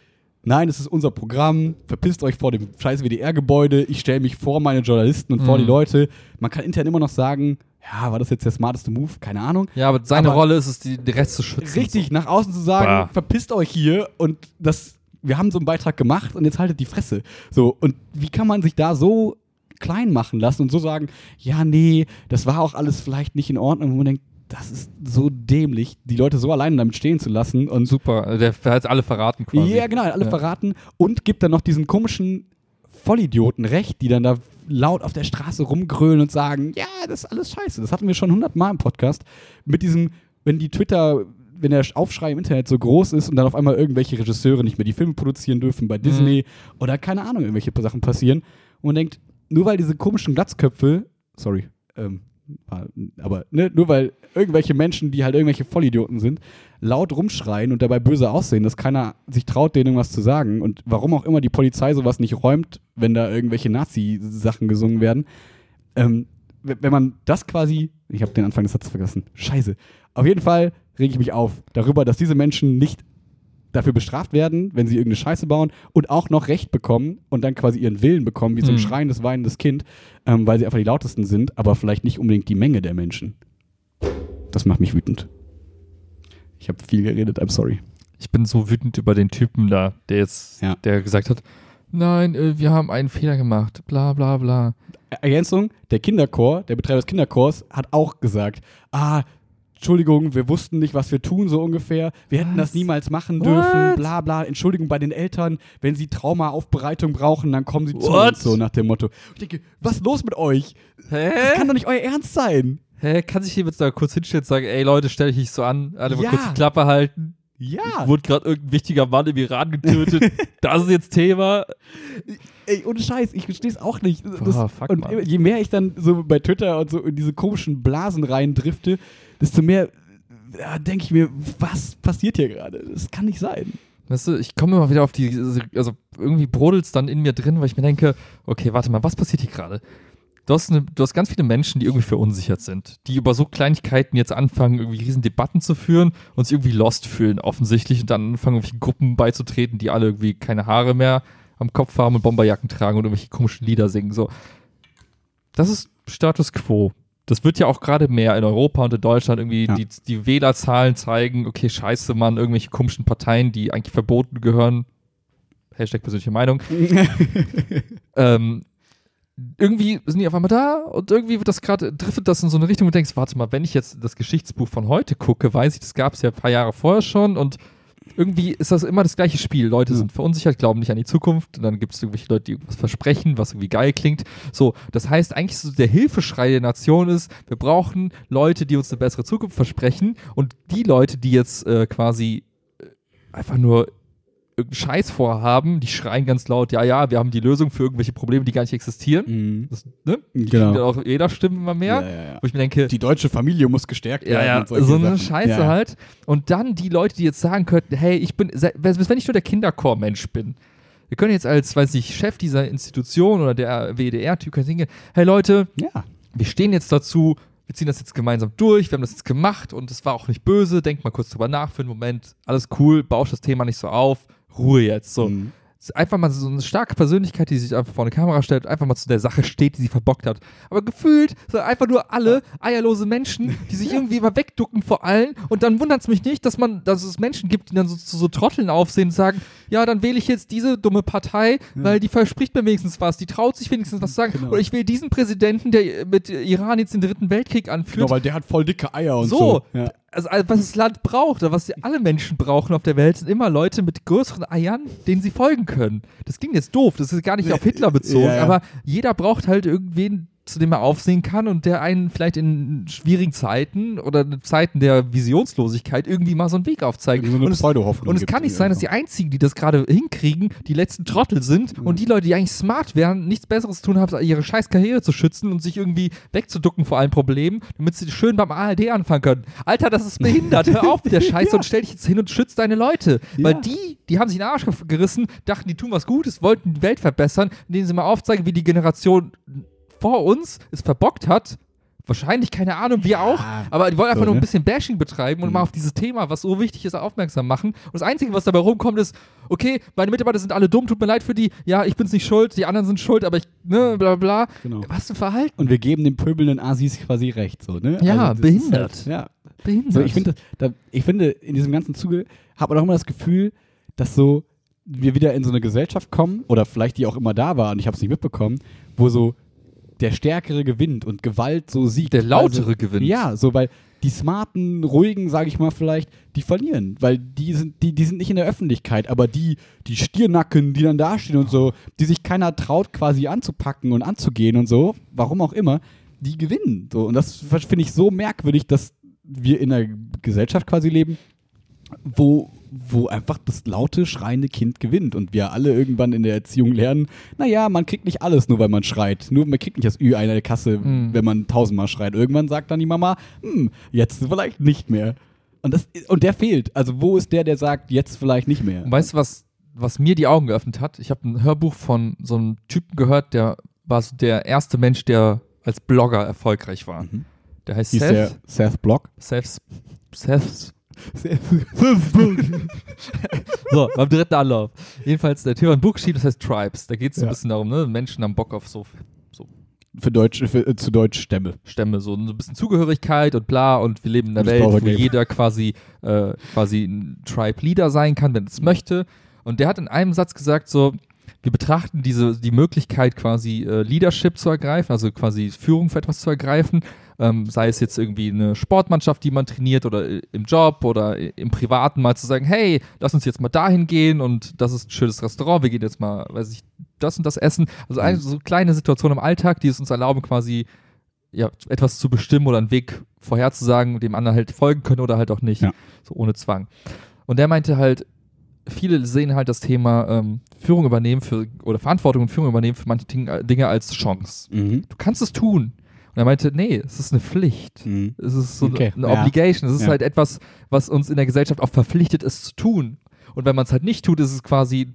nein, das ist unser Programm, verpisst euch vor dem scheiß WDR-Gebäude, ich stelle mich vor meine Journalisten und vor Mhm. die Leute. Man kann intern immer noch sagen, ja, war das jetzt der smarteste Move? Keine Ahnung. Ja, aber seine Aber- Rolle ist es, die, den Rest zu schützen. Richtig, nach außen zu sagen, Bah. verpisst euch hier und das, wir haben so einen Beitrag gemacht und jetzt haltet die Fresse. So, und wie kann man sich da so klein machen lassen und so sagen, ja, nee, das war auch alles vielleicht nicht in Ordnung, wo man denkt, das ist so dämlich, die Leute so alleine damit stehen zu lassen und Super, der hat alle verraten quasi. Ja, genau, alle Ja. verraten und gibt dann noch diesen komischen Vollidioten recht, die dann da laut auf der Straße rumgrölen und sagen, ja, das ist alles scheiße. Das hatten wir schon hundertmal im Podcast. Mit diesem, wenn die Twitter, wenn der Aufschrei im Internet so groß ist und dann auf einmal irgendwelche Regisseure nicht mehr die Filme produzieren dürfen bei Disney oder keine Ahnung, irgendwelche Sachen passieren. Und man denkt, nur weil diese komischen Glatzköpfe, sorry, ähm, aber ne, nur weil irgendwelche Menschen, die halt irgendwelche Vollidioten sind, laut rumschreien und dabei böse aussehen, dass keiner sich traut, denen irgendwas zu sagen und warum auch immer die Polizei sowas nicht räumt, wenn da irgendwelche Nazi-Sachen gesungen werden. Ähm, wenn man das quasi, ich habe den Anfang des Satzes vergessen, scheiße. Auf jeden Fall rege ich mich auf darüber, dass diese Menschen nicht dafür bestraft werden, wenn sie irgendeine Scheiße bauen und auch noch Recht bekommen und dann quasi ihren Willen bekommen, wie so ein Mhm. schreiendes, weinendes Kind, ähm, weil sie einfach die lautesten sind, aber vielleicht nicht unbedingt die Menge der Menschen. Das macht mich wütend. Ich habe viel geredet, I'm sorry. Ich bin so wütend über den Typen da, der jetzt, Ja. der gesagt hat, nein, äh, wir haben einen Fehler gemacht, bla bla bla. Ergänzung, der Kinderchor, der Betreiber des Kinderchors, hat auch gesagt, ah, Entschuldigung, wir wussten nicht, was wir tun, so ungefähr. Wir hätten Was? das niemals machen What? dürfen, bla bla. Entschuldigung bei den Eltern, wenn sie Traumaaufbereitung brauchen, dann kommen sie zu What? uns, so nach dem Motto. Ich denke, was ist los mit euch? Hä? Das kann doch nicht euer Ernst sein. Hä? Kann sich jemand da kurz hinstellen und sagen, ey Leute, stell dich nicht so an, alle mal Ja. kurz die Klappe halten. Ja. Wurde gerade irgendein wichtiger Mann im Iran getötet. das ist jetzt Thema. Ey, ohne Scheiß, ich verstehe es auch nicht. Boah, fuck, und Mann. je mehr ich dann so bei Twitter und so in diese komischen Blasen rein drifte, desto mehr ja, denke ich mir, was passiert hier gerade? Das kann nicht sein. Weißt du, ich komme immer wieder auf die, also irgendwie brodelt es dann in mir drin, weil ich mir denke, okay, warte mal, was passiert hier gerade? Du hast, eine, du hast ganz viele Menschen, die irgendwie verunsichert sind, die über so Kleinigkeiten jetzt anfangen, irgendwie riesen Debatten zu führen und sich irgendwie lost fühlen, offensichtlich, und dann anfangen, irgendwelchen Gruppen beizutreten, die alle irgendwie keine Haare mehr am Kopf haben und Bomberjacken tragen und irgendwelche komischen Lieder singen. So. Das ist Status quo. Das wird ja auch gerade mehr in Europa und in Deutschland irgendwie, Ja. die, die Wählerzahlen zeigen, okay, scheiße, Mann, irgendwelche komischen Parteien, die eigentlich verboten gehören. Hashtag persönliche Meinung. ähm, irgendwie sind die auf einmal da und irgendwie wird das gerade, driftet das in so eine Richtung, wo du denkst, warte mal, wenn ich jetzt das Geschichtsbuch von heute gucke, weiß ich, das gab es ja ein paar Jahre vorher schon und irgendwie ist das immer das gleiche Spiel. Leute sind verunsichert, glauben nicht an die Zukunft und dann gibt es irgendwelche Leute, die irgendwas versprechen, was irgendwie geil klingt. So, das heißt eigentlich so der Hilfeschrei der Nation ist, wir brauchen Leute, die uns eine bessere Zukunft versprechen und die Leute, die jetzt äh, quasi äh, einfach nur irgendeinen Scheiß vorhaben, die schreien ganz laut, ja, ja, wir haben die Lösung für irgendwelche Probleme, die gar nicht existieren. Mhm. Das, ne? Die Genau. dann auch jeder Stimme immer mehr. Ja, ja, ja. Wo ich mir denke, Die deutsche Familie muss gestärkt ja, werden. ja, solche so eine Sachen. Scheiße ja. halt. Und dann die Leute, die jetzt sagen könnten, hey, ich bin, se- selbst wenn ich nur der Kinderchor-Mensch bin, wir können jetzt als, weiß ich, Chef dieser Institution oder der WDR-Typ singen, hey Leute, Ja. wir stehen jetzt dazu, wir ziehen das jetzt gemeinsam durch, wir haben das jetzt gemacht und es war auch nicht böse, denkt mal kurz drüber nach für einen Moment, alles cool, bausch das Thema nicht so auf, Ruhe jetzt, so. Mhm. Einfach mal so eine starke Persönlichkeit, die sich einfach vor eine Kamera stellt, einfach mal zu der Sache steht, die sie verbockt hat. Aber gefühlt sind einfach nur alle eierlose Menschen, die sich irgendwie immer wegducken vor allen. Und dann wundert es mich nicht, dass man, dass es Menschen gibt, die dann so zu so Trotteln aufsehen und sagen, ja, dann wähle ich jetzt diese dumme Partei, weil die verspricht mir wenigstens was, die traut sich wenigstens was zu sagen. Genau. Oder ich will diesen Präsidenten, der mit Iran jetzt den dritten Weltkrieg anführt. Genau, weil der hat voll dicke Eier und so. So. Ja. Also, also was das Land braucht, oder was alle Menschen brauchen auf der Welt, sind immer Leute mit größeren Eiern, denen sie folgen können. Das klingt jetzt doof, das ist gar nicht auf Hitler bezogen, Ja, ja. aber jeder braucht halt irgendwen, zu dem er aufsehen kann und der einen vielleicht in schwierigen Zeiten oder in Zeiten der Visionslosigkeit irgendwie mal so einen Weg aufzeigt. So und es, und es kann nicht die sein, dass die einfach. einzigen, die das gerade hinkriegen, die letzten Trottel sind und die Leute, die eigentlich smart wären, nichts Besseres tun haben, als ihre scheiß Karriere zu schützen und sich irgendwie wegzuducken vor allen Problemen, damit sie schön beim ARD anfangen können. Alter, das ist behindert. Hör auf mit der Scheiße Ja. und stell dich jetzt hin und schütz deine Leute. Ja. Weil die, die haben sich den Arsch gerissen, dachten, die tun was Gutes, wollten die Welt verbessern, indem sie mal aufzeigen, wie die Generation vor uns es verbockt hat. Wahrscheinlich, keine Ahnung, wir auch. Aber die wollen einfach So, nur ein ne? bisschen Bashing betreiben und Mhm. mal auf dieses Thema, was so wichtig ist, aufmerksam machen. Und das Einzige, was dabei rumkommt, ist, okay, meine Mitarbeiter sind alle dumm, tut mir leid für die. Ja, ich bin's nicht schuld, die anderen sind schuld, aber ich, ne, bla bla. Genau. Was für ein Verhalten. Und wir geben den pöbelnden Asis quasi recht, so, ne? Ja, das ist behindert. Halt, ja. Behindert. So, ich, finde, da, ich finde, in diesem ganzen Zuge hat man auch immer das Gefühl, dass so wir wieder in so eine Gesellschaft kommen, oder vielleicht die auch immer da war und ich habe es nicht mitbekommen, wo so der Stärkere gewinnt und Gewalt so siegt. Der Lautere also, gewinnt. Ja, so, weil die smarten, ruhigen, sage ich mal vielleicht, die verlieren, weil die sind, die, die sind nicht in der Öffentlichkeit, aber die, die Stiernacken, die dann dastehen und so, die sich keiner traut quasi anzupacken und anzugehen und so, warum auch immer, die gewinnen. So. Und das finde ich so merkwürdig, dass wir in einer Gesellschaft quasi leben, wo, wo einfach das laute, schreiende Kind gewinnt und wir alle irgendwann in der Erziehung lernen, naja, man kriegt nicht alles nur, weil man schreit. Nur man kriegt nicht das Ü einer der Kasse, Mhm. wenn man tausendmal schreit. Irgendwann sagt dann die Mama, hm, jetzt vielleicht nicht mehr. Und, das, und der fehlt. Also wo ist der, der sagt, jetzt vielleicht nicht mehr? Und weißt du, was, was mir die Augen geöffnet hat? Ich habe ein Hörbuch von so einem Typen gehört, der war so der erste Mensch, der als Blogger erfolgreich war. Mhm. Der heißt Hieß der Seth. Seth Block? Seth. Seth. so, beim dritten Anlauf. Jedenfalls, der ein Buch geschrieben, das heißt Tribes. Da geht es so ein Ja. bisschen darum, ne? Menschen haben Bock auf so, so Für Deutsch, für, äh, zu Deutsch Stämme. Stämme, so ein bisschen Zugehörigkeit und bla und wir leben in einer Welt, wo Powergame. jeder quasi, äh, quasi ein Tribe-Leader sein kann, wenn es möchte. Und der hat in einem Satz gesagt, so, wir betrachten diese, die Möglichkeit quasi äh, Leadership zu ergreifen, also quasi Führung für etwas zu ergreifen, ähm, sei es jetzt irgendwie eine Sportmannschaft, die man trainiert oder äh, im Job oder äh, im Privaten mal zu sagen, hey, lass uns jetzt mal dahin gehen und das ist ein schönes Restaurant, wir gehen jetzt mal, weiß ich, das und das essen. Also eine so kleine Situation im Alltag, die es uns erlauben, quasi ja, etwas zu bestimmen oder einen Weg vorherzusagen, dem anderen halt folgen können oder halt auch nicht. Ja. So ohne Zwang. Und der meinte halt, viele sehen halt das Thema ähm, Führung übernehmen für, oder Verantwortung und Führung übernehmen für manche Dinge, Dinge als Chance. Mhm. Du kannst es tun. Und er meinte, nee, es ist eine Pflicht. Mhm. Es ist so Okay. eine Ja. Obligation. Es ist Ja. halt etwas, was uns in der Gesellschaft auch verpflichtet ist zu tun. Und wenn man es halt nicht tut, ist es quasi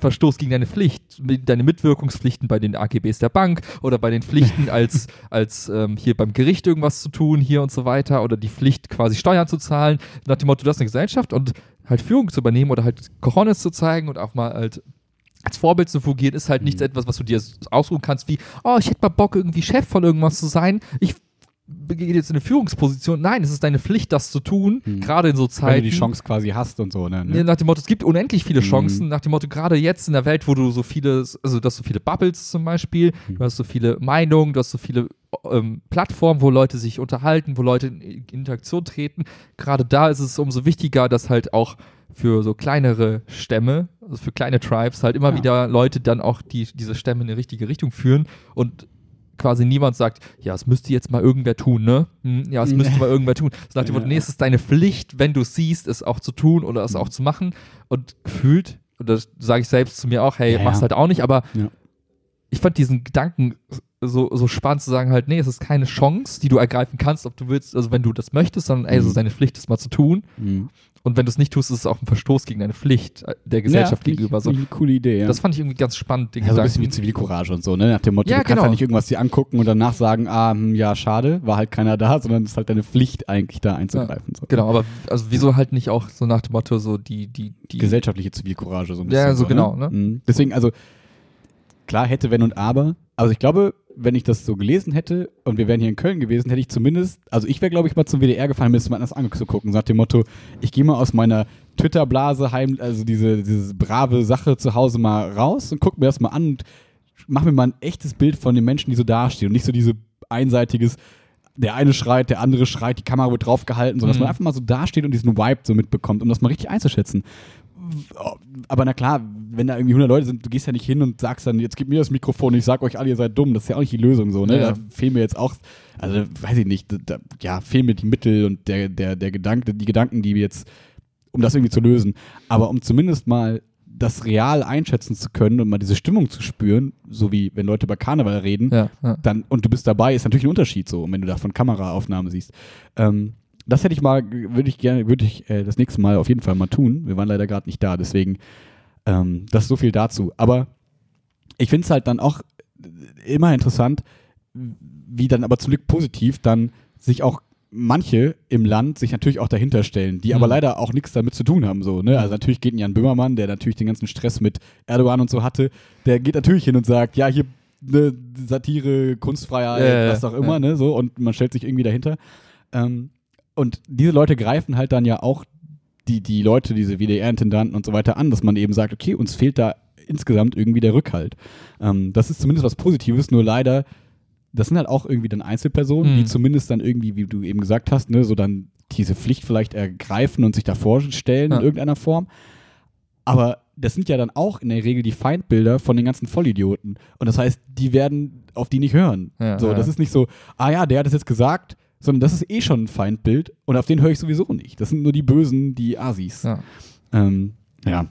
Verstoß gegen deine Pflicht, deine Mitwirkungspflichten bei den AGBs der Bank oder bei den Pflichten als, als ähm, hier beim Gericht irgendwas zu tun, hier und so weiter, oder die Pflicht quasi Steuern zu zahlen, nach dem Motto, du hast eine Gesellschaft und halt Führung zu übernehmen oder halt Cojones zu zeigen und auch mal halt als Vorbild zu fungieren, ist halt nichts etwas, was du dir ausruhen kannst, wie, oh, ich hätte mal Bock, irgendwie Chef von irgendwas zu sein. Ich gehe jetzt in eine Führungsposition. Nein, es ist deine Pflicht, das zu tun, Mhm. gerade in so Wenn Zeiten. du die Chance quasi hast und so, ne? Ja, nach dem Motto, es gibt unendlich viele Mhm. Chancen, nach dem Motto, gerade jetzt in der Welt, wo du so viele, also du hast so viele Bubbles zum Beispiel, Mhm. du hast so viele Meinungen, du hast so viele ähm, Plattformen, wo Leute sich unterhalten, wo Leute in Interaktion treten. Gerade da ist es umso wichtiger, dass halt auch für so kleinere Stämme, also für kleine Tribes, halt immer Ja. wieder Leute dann auch die, diese Stämme in die richtige Richtung führen und quasi niemand sagt, ja, es müsste jetzt mal irgendwer tun, ne? Hm, Ja, es müsste mal irgendwer tun. So nach dem Motto, nee, es ist deine Pflicht, wenn du siehst, es auch zu tun oder es Mhm. auch zu machen. Und gefühlt, und das sage ich selbst zu mir auch, hey, Ja, mach's halt auch nicht, aber ich fand diesen Gedanken so, so spannend zu sagen, halt, nee, es ist keine Chance, die du ergreifen kannst, ob du willst, also wenn du das möchtest, sondern ey, es Mhm. ist deine Pflicht, das mal zu tun. Mhm. Und wenn du es nicht tust, ist es auch ein Verstoß gegen deine Pflicht äh, der Gesellschaft ja, gegenüber. So. eine coole Idee, ja. Das fand ich irgendwie ganz spannend, den ja, so ein bisschen wie. Zivilcourage und so, ne? Nach dem Motto, Ja, du kannst genau. ja nicht irgendwas dir angucken und danach sagen, ah, hm, ja, schade, war halt keiner da, sondern es ist halt deine Pflicht, eigentlich da einzugreifen. So. Genau, aber also wieso halt nicht auch so nach dem Motto, so die, die, die Gesellschaftliche Zivilcourage so ein Ja, bisschen. so genau, Ne? ne? Mhm. Deswegen, also, klar, hätte, wenn und aber. Also ich glaube, wenn ich das so gelesen hätte und wir wären hier in Köln gewesen, hätte ich zumindest, also ich wäre, glaube ich, mal zum WDR gefallen, mir das mal anders anzugucken. So nach dem Motto, ich gehe mal aus meiner Twitter-Blase heim, also diese, diese brave Sache zu Hause mal raus und guck mir das mal an und mach mir mal ein echtes Bild von den Menschen, die so dastehen und nicht so diese einseitiges, der eine schreit, der andere schreit, die Kamera wird draufgehalten, sondern dass Mhm. man einfach mal so dasteht und diesen Vibe so mitbekommt, um das mal richtig einzuschätzen. Aber na klar, wenn da irgendwie 100 Leute sind, du gehst ja nicht hin und sagst dann, jetzt gib mir das Mikrofon, ich sag euch alle, ihr seid dumm. Das ist ja auch nicht die Lösung so, ne? Ja. Da fehlen mir jetzt auch, also weiß ich nicht, da, ja, fehlen mir die Mittel und der, der, der Gedanke, die Gedanken, die wir jetzt, um das irgendwie zu lösen. Aber um zumindest mal das real einschätzen zu können und mal diese Stimmung zu spüren, so wie wenn Leute über Karneval reden, ja, ja. dann, und du bist dabei, ist natürlich ein Unterschied so, wenn du da von Kameraaufnahmen siehst. Ähm, das hätte ich mal, würde ich gerne, würde ich äh, das nächste Mal auf jeden Fall mal tun. Wir waren leider gerade nicht da, deswegen ähm, das ist so viel dazu. Aber ich finde es halt dann auch immer interessant, wie dann aber zum Glück positiv dann sich auch manche im Land sich natürlich auch dahinter stellen, die aber Mhm. leider auch nichts damit zu tun haben. So, ne? Also natürlich geht ein Jan Böhmermann, der natürlich den ganzen Stress mit Erdogan und so hatte, der geht natürlich hin und sagt, ja, hier ne, Satire, Kunstfreiheit, ja, was auch immer, ja. ne? So, und man stellt sich irgendwie dahinter. Ähm, und diese Leute greifen halt dann ja auch die, die Leute, diese WDR-Intendanten und so weiter an, dass man eben sagt, okay, uns fehlt da insgesamt irgendwie der Rückhalt. Ähm, das ist zumindest was Positives, nur leider das sind halt auch irgendwie dann Einzelpersonen, Mhm. die zumindest dann irgendwie, wie du eben gesagt hast, ne, so dann diese Pflicht vielleicht ergreifen und sich da vorstellen Ja. in irgendeiner Form. Aber das sind ja dann auch in der Regel die Feindbilder von den ganzen Vollidioten. Und das heißt, die werden auf die nicht hören. Ja, so, ja. das ist nicht so, ah ja, der hat es jetzt gesagt, sondern das ist eh schon ein Feindbild und auf den höre ich sowieso nicht. Das sind nur die Bösen, die Asis. Ja. Ähm, ja,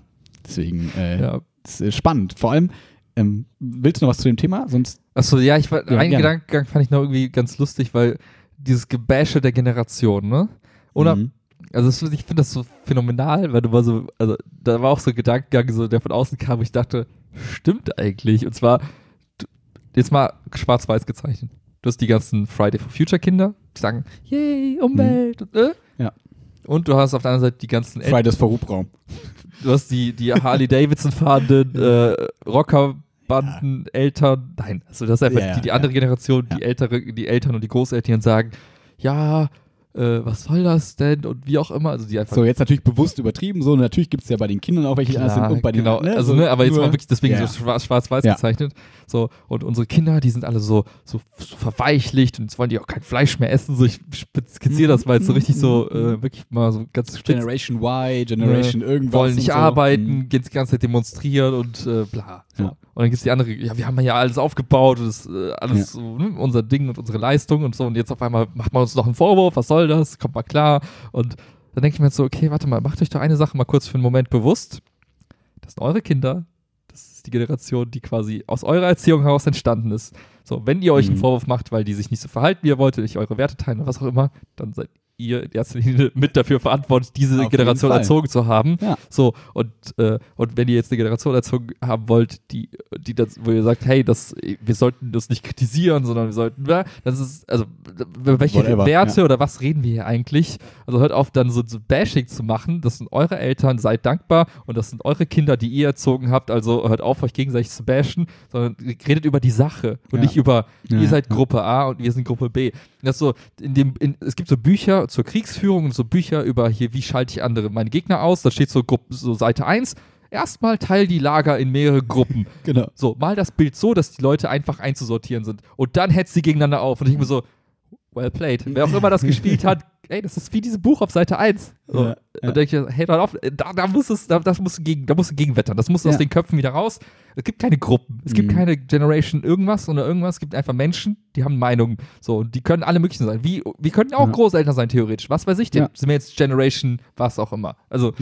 deswegen äh, Ja. ist spannend. Vor allem, ähm, willst du noch was zu dem Thema? Sonst Achso, ja, ich war, Ja, einen gerne. Gedankengang fand ich noch irgendwie ganz lustig, weil dieses Gebäsche der Generation, ne? Oder, Mhm. also das, ich finde das so phänomenal, weil du war so, also da war auch so ein Gedankengang, so, der von außen kam, wo ich dachte, stimmt eigentlich. Und zwar, jetzt mal schwarz-weiß gezeichnet. Du hast die ganzen Friday for Future Kinder, die sagen, yay, Umwelt. Und, äh? Mhm. Ja. Und du hast auf der anderen Seite die ganzen Fridays for Hubraum. Du hast die, die Harley Davidson fahrenden äh, Rockerbanden, Eltern, nein, also das ist einfach Ja, ja, die, die ja. andere Generation, Ja. die ältere, die Eltern und die Großeltern sagen, ja, äh, was soll das denn und wie auch immer, also die einfach So, jetzt natürlich bewusst übertrieben, so. Natürlich gibt es ja bei den Kindern auch welche, anders sind und bei den genau, ne, also so ne, aber jetzt mal wirklich deswegen Ja, so schwarz- schwarz-weiß Ja. gezeichnet. So, und unsere Kinder, die sind alle so, so, so verweichlicht und jetzt wollen die auch kein Fleisch mehr essen. So, ich skizziere das mal jetzt so richtig so, äh, wirklich mal so ganz spitz. Generation Y, Generation irgendwas. wollen nicht so. arbeiten, Mhm. gehen die ganze Zeit demonstrieren und äh, bla. So. Ja. Und dann gibt es die andere, ja, wir haben ja alles aufgebaut und das äh, alles Ja. so, ne, unser Ding und unsere Leistung und so. Und jetzt auf einmal macht man uns noch einen Vorwurf, was soll das? Kommt mal klar. Und dann denke ich mir jetzt so, okay, warte mal, macht euch doch eine Sache mal kurz für einen Moment bewusst. Das sind eure Kinder. Ist die Generation, die quasi aus eurer Erziehung heraus entstanden ist. So, wenn ihr euch einen Mhm. Vorwurf macht, weil die sich nicht so verhalten, wie ihr wollt, nicht eure Werte teilen oder was auch immer, dann seid ihr in erster Linie mit dafür verantwortlich, diese Auf Generation erzogen zu haben. Ja. So, und, äh, und wenn ihr jetzt eine Generation erzogen haben wollt, die, die das, wo ihr sagt, hey, das, wir sollten das nicht kritisieren, sondern wir sollten, ja, das ist, also, welche Whatever, Werte oder was reden wir hier eigentlich? Also hört auf, dann so, so Bashing zu machen. Das sind eure Eltern, seid dankbar und das sind eure Kinder, die ihr erzogen habt. Also hört auf, euch gegenseitig zu bashen, sondern redet über die Sache und Ja. nicht über, Ja, ihr seid ja. Gruppe A und wir sind Gruppe B. Das so, in dem, in, es gibt so Bücher zur Kriegsführung und so Bücher über hier, wie schalte ich andere, meine Gegner aus. Da steht so, Gruppe, so Seite 1. Erstmal teil die Lager in mehrere Gruppen. Genau. So, mal das Bild so, dass die Leute einfach einzusortieren sind. Und dann hetzt sie gegeneinander auf. Und ich mir so, well played. Wer auch immer das gespielt hat, ey, das ist wie dieses Buch auf Seite 1. So, Ja, ja. Da denke ich, hey, hör auf, da, da muss es, da, das muss gegen, da musst du gegenwettern. Das muss aus Ja. den Köpfen wieder raus. Es gibt keine Gruppen. Es gibt Mhm. keine Generation irgendwas oder irgendwas. Es gibt einfach Menschen, die haben Meinungen. So, und die können alle möglichen sein. Wie, wir könnten auch Ja. Großeltern sein, theoretisch. Was weiß ich denn? Sind wir jetzt Generation, was auch immer. Also,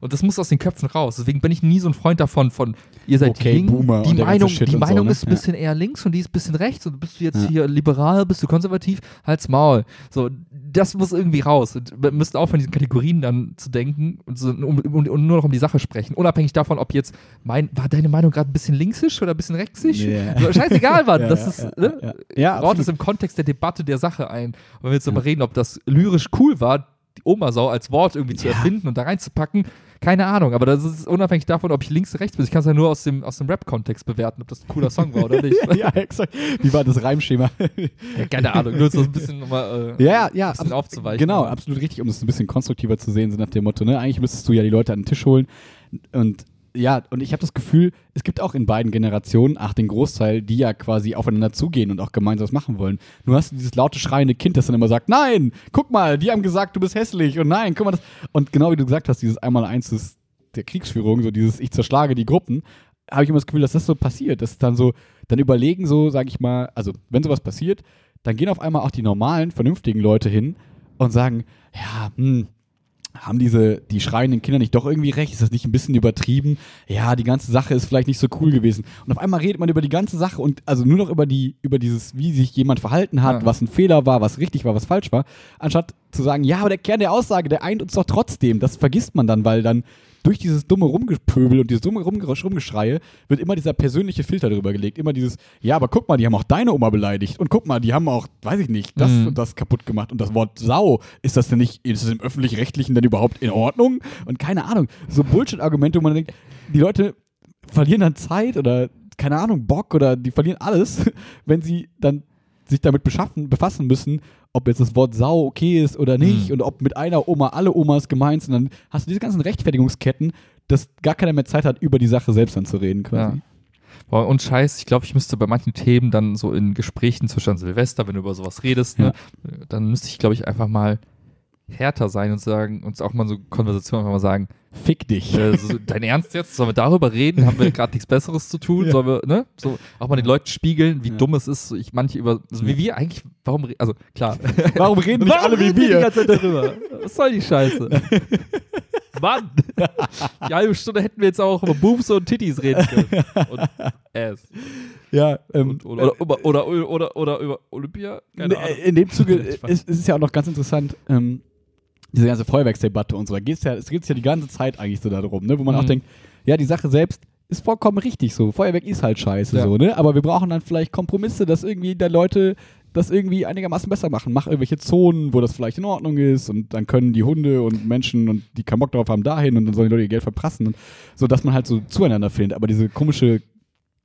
und das muss aus den Köpfen raus. Deswegen bin ich nie so ein Freund davon, von ihr seid Okay, links. Boomer Die und Meinung, die und so, Meinung ne? ist ein bisschen eher links und die ist ein bisschen rechts. Und bist du jetzt hier liberal, bist du konservativ? Halt's Maul. So, das muss irgendwie raus. Und wir müssen aufhören, diesen Kategorien dann zu denken und, so, um, um, und nur noch um die Sache sprechen. Unabhängig davon, ob jetzt mein, war deine Meinung gerade ein bisschen linksisch oder ein bisschen rechtssisch? Ja. So, scheißegal, Mann. Ja, das ja, ist, ja, ne? ja, baut es im Kontext der Debatte der Sache ein. Und wenn wir jetzt darüber reden, ob das lyrisch cool war, die Omasau als Wort irgendwie zu erfinden und da reinzupacken, keine Ahnung. Aber das ist unabhängig davon, ob ich links oder rechts bin. Ich kann es ja nur aus dem, aus dem Rap-Kontext bewerten, ob das ein cooler Song war oder nicht. ja, exakt. Wie war das Reimschema? Ja, keine Ahnung. Nur so ein bisschen nochmal äh, Ja, ja, ein bisschen aufzuweichen. Genau, absolut richtig, um es ein bisschen konstruktiver zu sehen, so nach dem Motto, ne? Eigentlich müsstest du ja die Leute an den Tisch holen. Und ja, und ich habe das Gefühl, es gibt auch in beiden Generationen, ach, den Großteil, die ja quasi aufeinander zugehen und auch gemeinsam was machen wollen. Nur hast du dieses laute, schreiende Kind, das dann immer sagt, nein, guck mal, die haben gesagt, du bist hässlich und nein, guck mal das. Und genau wie du gesagt hast, dieses Einmal-Eins der Kriegsführung, so dieses Ich zerschlage die Gruppen, habe ich immer das Gefühl, dass das so passiert. Dass dann so, dann überlegen so, sag ich mal, also wenn sowas passiert, dann gehen auf einmal auch die normalen, vernünftigen Leute hin und sagen, ja, hm, haben diese, die schreienden Kinder nicht doch irgendwie recht? Ist das nicht ein bisschen übertrieben? Ja, die ganze Sache ist vielleicht nicht so cool gewesen. Und auf einmal redet man über die ganze Sache und also nur noch über die, über dieses, wie sich jemand verhalten hat, Ja. was ein Fehler war, was richtig war, was falsch war, anstatt zu sagen, ja, aber der Kern der Aussage, der eint uns doch trotzdem. Das vergisst man dann, weil dann durch dieses dumme Rumgepöbel und dieses dumme Rumgesch- Rumgeschreie wird immer dieser persönliche Filter drüber gelegt. Immer dieses, ja, aber guck mal, die haben auch deine Oma beleidigt. Und guck mal, die haben auch, weiß ich nicht, das Mhm. und das kaputt gemacht. Und das Wort Sau, ist das denn nicht, ist das im Öffentlich-Rechtlichen denn überhaupt in Ordnung? Und keine Ahnung, so Bullshit-Argumente, wo man denkt, die Leute verlieren dann Zeit oder, keine Ahnung, Bock oder die verlieren alles, wenn sie dann sich damit beschaffen, befassen müssen, ob jetzt das Wort Sau okay ist oder nicht Mhm. und ob mit einer Oma alle Omas gemeint sind. Dann hast du diese ganzen Rechtfertigungsketten, dass gar keiner mehr Zeit hat, über die Sache selbst dann zu reden quasi. Boah, und Scheiß, ich glaube, ich müsste bei manchen Themen dann so in Gesprächen zwischen Silvester, wenn du über sowas redest, ne, dann müsste ich, glaube ich, einfach mal härter sein und sagen, uns auch mal so Konversationen einfach mal sagen, Fick dich. äh, so, dein Ernst jetzt? Sollen wir darüber reden? Haben wir gerade nichts Besseres zu tun? Ja. Sollen wir, ne? So, auch mal den Leuten spiegeln, wie Ja. dumm es ist, so ich manche über, so wie wir eigentlich, warum, also klar. Warum reden nicht Warum alle wie reden wir die ganze Zeit darüber? Was soll die Scheiße? Mann! Die halbe Stunde hätten wir jetzt auch über Boobs und Titties reden können. Und Ass. Ja, ähm, Und, oder, oder, oder, oder, oder, oder über Olympia? Keine Ne, Ahnung. In dem Zuge ist es ja auch noch ganz interessant, ähm, diese ganze Feuerwerksdebatte und so. Da geht's ja, es geht ja die ganze Zeit eigentlich so darum, ne? wo man auch Mhm. denkt, ja, die Sache selbst ist vollkommen richtig so. Feuerwerk ist halt scheiße Ja. so, ne? Aber wir brauchen dann vielleicht Kompromisse, dass irgendwie da Leute das irgendwie einigermaßen besser machen. Mach irgendwelche Zonen, wo das vielleicht in Ordnung ist und dann können die Hunde und Menschen und die keinen Bock drauf haben dahin und dann sollen die Leute ihr Geld verprassen und so, dass man halt so zueinander findet. Aber diese komische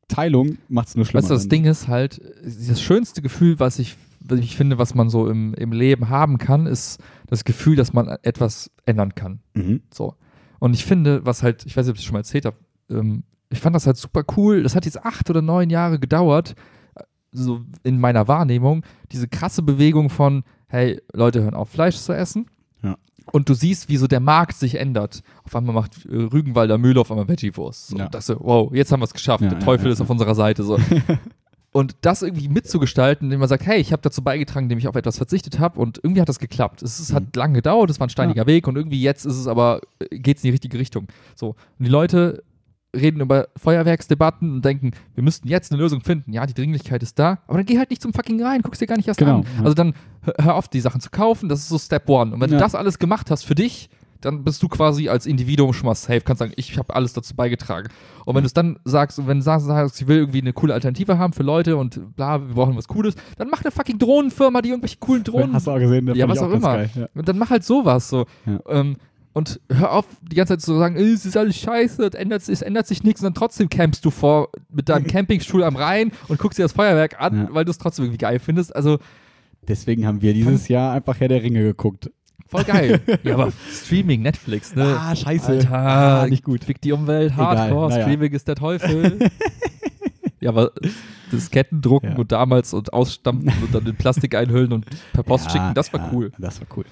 Teilung macht es nur schlimmer. Weißt du, das. Ding ist halt, das schönste Gefühl, was ich, was ich finde, was man so im, im Leben haben kann, ist das Gefühl, dass man etwas ändern kann. Mhm. So. Und ich finde, was halt, ich weiß nicht, ob ich es schon mal erzählt habe, ähm, ich fand das halt super cool. Das hat jetzt acht oder neun Jahre gedauert, äh, so in meiner Wahrnehmung, diese krasse Bewegung von, hey, Leute hören auf, Fleisch zu essen. Ja. Und du siehst, wie so der Markt sich ändert. Auf einmal macht äh, Rügenwalder Mühle auf einmal Veggie-Wurst. So, Ja. Das wow, jetzt haben wir es geschafft. Ja, der Teufel ist auf unserer Seite. So. Und das irgendwie mitzugestalten, indem man sagt, hey, ich habe dazu beigetragen, indem ich auf etwas verzichtet habe und irgendwie hat das geklappt. Es ist, Mhm. hat lange gedauert, es war ein steiniger Weg und irgendwie jetzt ist es aber, geht es in die richtige Richtung. So. Und die Leute reden über Feuerwerksdebatten und denken, wir müssten jetzt eine Lösung finden. Ja, die Dringlichkeit ist da, aber dann geh halt nicht zum fucking rein, guck's dir gar nicht erst Genau, an. ja. Also dann hör- hör auf, die Sachen zu kaufen, das ist so Step One. Und wenn Ja. du das alles gemacht hast für dich, dann bist du quasi als Individuum schon mal safe, kannst sagen, ich habe alles dazu beigetragen. Und wenn du es dann sagst, und wenn du sagst, sagst, ich will irgendwie eine coole Alternative haben für Leute und bla, wir brauchen was Cooles, dann mach eine fucking Drohnenfirma, die irgendwelche coolen Drohnen Hast du auch gesehen? ne? Ja, was auch ganz immer. geil, ja. und dann mach halt sowas so. Ja. Ähm, und hör auf, die ganze Zeit zu sagen, "Äh, es ist alles scheiße, es ändert, sich- es ändert sich nichts und dann trotzdem campst du vor mit deinem Campingstuhl am Rhein und guckst dir das Feuerwerk an, Ja. weil du es trotzdem irgendwie geil findest. Also Deswegen haben wir dieses Jahr einfach Herr der Ringe geguckt. Voll geil. ja, aber Streaming, Netflix, ne? Ah, scheiße. Alter, Ah, nicht gut. Fick die Umwelt, Hardcore, naja. Streaming ist der Teufel. ja, aber Disketten drucken Ja. und damals und ausstampfen und dann in Plastik einhüllen und per Post Ja, schicken, das war ja, cool. Das war cool.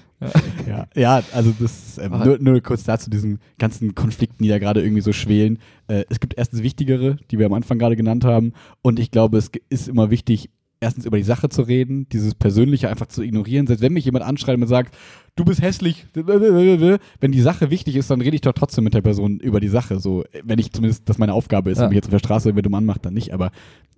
Ja. Ja, also das ähm, nur, nur kurz dazu diesen ganzen Konflikten, die da gerade irgendwie so schwelen. Äh, es gibt erstens wichtigere, die wir am Anfang gerade genannt haben. Und ich glaube, es ist immer wichtig, erstens über die Sache zu reden, dieses Persönliche einfach zu ignorieren. Selbst wenn mich jemand anschreibt und sagt, du bist hässlich, wenn die Sache wichtig ist, dann rede ich doch trotzdem mit der Person über die Sache. So, wenn ich zumindest, das meine Aufgabe ist, Ja. wenn mich jetzt auf der Straße irgendwer dumm anmacht, dann nicht, aber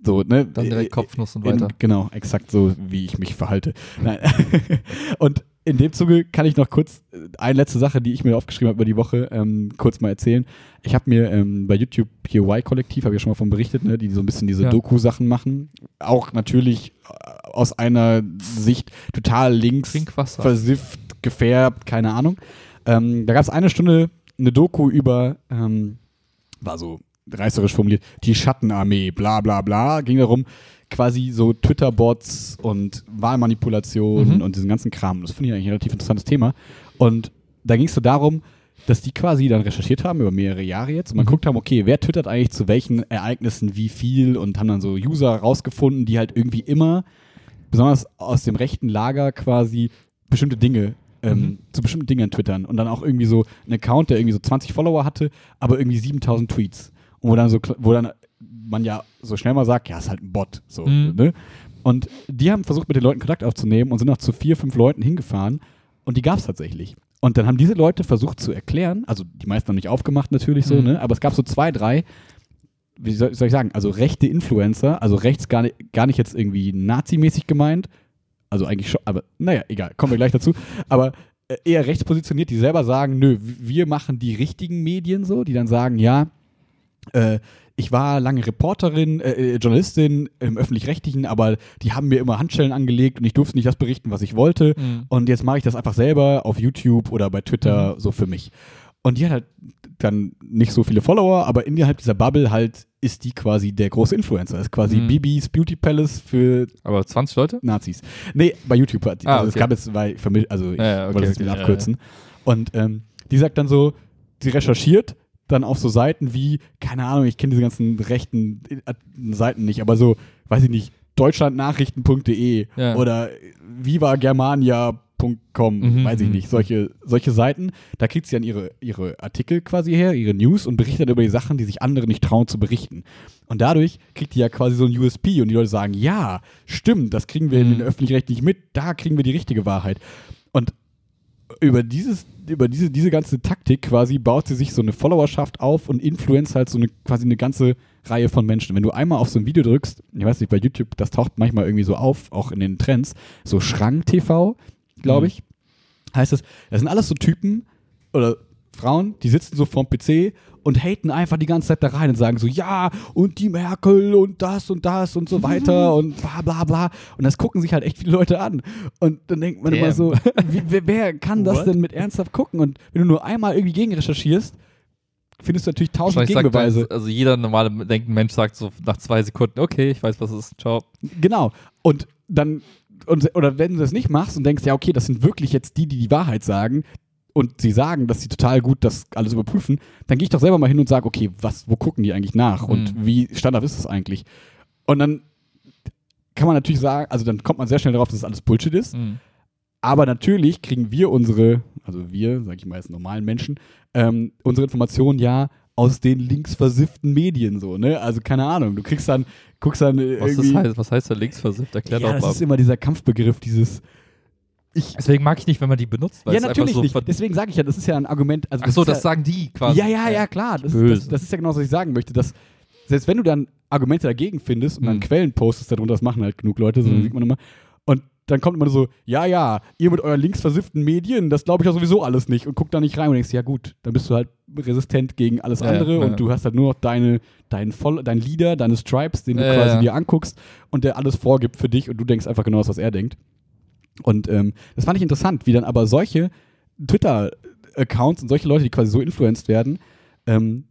so, ne? Dann direkt Kopfnuss und In, weiter. genau, exakt so, wie ich mich verhalte. Und in dem Zuge kann ich noch kurz äh, eine letzte Sache, die ich mir aufgeschrieben habe über die Woche, ähm, kurz mal erzählen. Ich habe mir ähm, bei YouTube hier Y-Kollektiv, habe ich ja schon mal von berichtet, ne, die so ein bisschen diese Ja. Doku-Sachen machen. Auch natürlich äh, aus einer Sicht total links, Trinkwasser. versifft, gefärbt, keine Ahnung. Ähm, da gab es eine Stunde eine Doku über, ähm, war so reißerisch formuliert, die Schattenarmee, bla bla bla, ging darum, quasi so Twitter-Bots und Wahlmanipulationen Mhm. und diesen ganzen Kram. Das finde ich eigentlich ein relativ interessantes Thema. Und da ging es so darum, dass die quasi dann recherchiert haben über mehrere Jahre jetzt und man Mhm. guckt haben, okay, wer twittert eigentlich zu welchen Ereignissen wie viel und haben dann so User rausgefunden, die halt irgendwie immer, besonders aus dem rechten Lager quasi, bestimmte Dinge ähm, Mhm. zu bestimmten Dingen twittern und dann auch irgendwie so einen Account, der irgendwie so 20 Follower hatte, aber irgendwie 7000 Tweets. Und wo dann so, wo dann man ja so schnell mal sagt, ja, ist halt ein Bot. So, Mhm. ne? Und die haben versucht, mit den Leuten Kontakt aufzunehmen und sind auch zu vier, fünf Leuten hingefahren und die gab es tatsächlich. Und dann haben diese Leute versucht zu erklären, also die meisten haben nicht aufgemacht natürlich so, Mhm. ne? aber es gab so zwei, drei, wie soll, soll ich sagen, also rechte Influencer, also rechts gar nicht, gar nicht jetzt irgendwie nazimäßig gemeint, also eigentlich schon, aber naja, egal, kommen wir gleich dazu, aber äh, eher rechts positioniert, die selber sagen, nö, wir machen die richtigen Medien so, die dann sagen, ja, äh, ich war lange Reporterin, äh, äh, Journalistin im öffentlich-rechtlichen, aber die haben mir immer Handschellen angelegt und ich durfte nicht das berichten, was ich wollte. Mhm. Und jetzt mache ich das einfach selber auf YouTube oder bei Twitter so für mich. Und die hat halt dann nicht so viele Follower, aber innerhalb dieser Bubble halt ist die quasi der große Influencer. Ist quasi Mhm. Bibis Beauty Palace für Aber 20 Leute? Nazis. Nee, bei YouTube. Ah, also es okay. gab jetzt, weil also ich Ja, ja, okay, wollte das okay, mal ja, abkürzen. Und ähm, die sagt dann so, sie recherchiert, dann auf so Seiten wie, keine Ahnung, ich kenne diese ganzen rechten äh, Seiten nicht, aber so, weiß ich nicht, deutschlandnachrichten.de Ja. oder vivagermania.com, Mhm, weiß ich mhm. nicht, solche, solche Seiten, da kriegt sie dann ihre, ihre Artikel quasi her, ihre News und berichtet über die Sachen, die sich andere nicht trauen zu berichten. Und dadurch kriegt die ja quasi so ein USP und die Leute sagen, ja, stimmt, das kriegen wir in Mhm. den öffentlich-rechtlich mit, da kriegen wir die richtige Wahrheit. Und über dieses, über diese, diese ganze Taktik quasi baut sie sich so eine Followerschaft auf und influenzt halt so eine quasi eine ganze Reihe von Menschen. Wenn du einmal auf so ein Video drückst, ich weiß nicht, bei YouTube, das taucht manchmal irgendwie so auf, auch in den Trends, so Schrank TV, glaube Mhm. ich, heißt es, das sind alles so Typen oder Frauen, die sitzen so vorm PC und haten einfach die ganze Zeit da rein und sagen so, ja, und die Merkel und das und das und so weiter und bla bla bla. Und das gucken sich halt echt viele Leute an. Und dann denkt man immer Damn. so, wie, wer, wer kann das What? denn mit ernsthaft gucken? Und wenn du nur einmal irgendwie gegen recherchierst, findest du natürlich tausend Gegenbeweise. man, also jeder normale denkende Mensch sagt so nach zwei Sekunden, okay, ich weiß, was es ist, ciao. Genau. Und dann, und, oder wenn du das nicht machst und denkst, ja, okay, das sind wirklich jetzt die, die die Wahrheit sagen und sie sagen, dass sie total gut das alles überprüfen, dann gehe ich doch selber mal hin und sage, okay, was, wo gucken die eigentlich nach und Mhm. wie standard ist das eigentlich? Und dann kann man natürlich sagen, also dann kommt man sehr schnell darauf, dass das alles Bullshit ist. Mhm. Aber natürlich kriegen wir unsere, also wir, sage ich mal jetzt normalen Menschen, ähm, unsere Informationen ja aus den linksversifften Medien so, ne? Also keine Ahnung, du kriegst dann, guckst dann Was, irgendwie. das heißt, was heißt der linksversifft? Erklär ja, doch das mal. ist immer dieser Kampfbegriff, dieses. Ich, Deswegen mag ich nicht, wenn man die benutzt, weil ja, es natürlich so nicht. Deswegen sage ich ja, das ist ja ein Argument. Also Ach so, das ja, sagen die quasi. Ja, ja, ja, klar. Das, Böse. das, das ist ja genau, was ich sagen möchte. Dass, selbst wenn du dann Argumente dagegen findest und dann Mhm. Quellen postest darunter, das machen halt genug Leute, so Mhm. sieht man immer. Und dann kommt immer so, ja, ja, ihr mit euren linksversifften Medien, das glaube ich ja sowieso alles nicht. Und guck da nicht rein und denkst, ja gut, dann bist du halt resistent gegen alles andere ja, und ja. du hast halt nur noch deine, deinen Voll, dein Leader, deine Stripes, den du quasi dir anguckst und der alles vorgibt für dich und du denkst einfach genau das, was er denkt. Und ähm, das fand ich interessant, wie dann aber solche Twitter-Accounts und solche Leute, die quasi so influenced werden, ähm,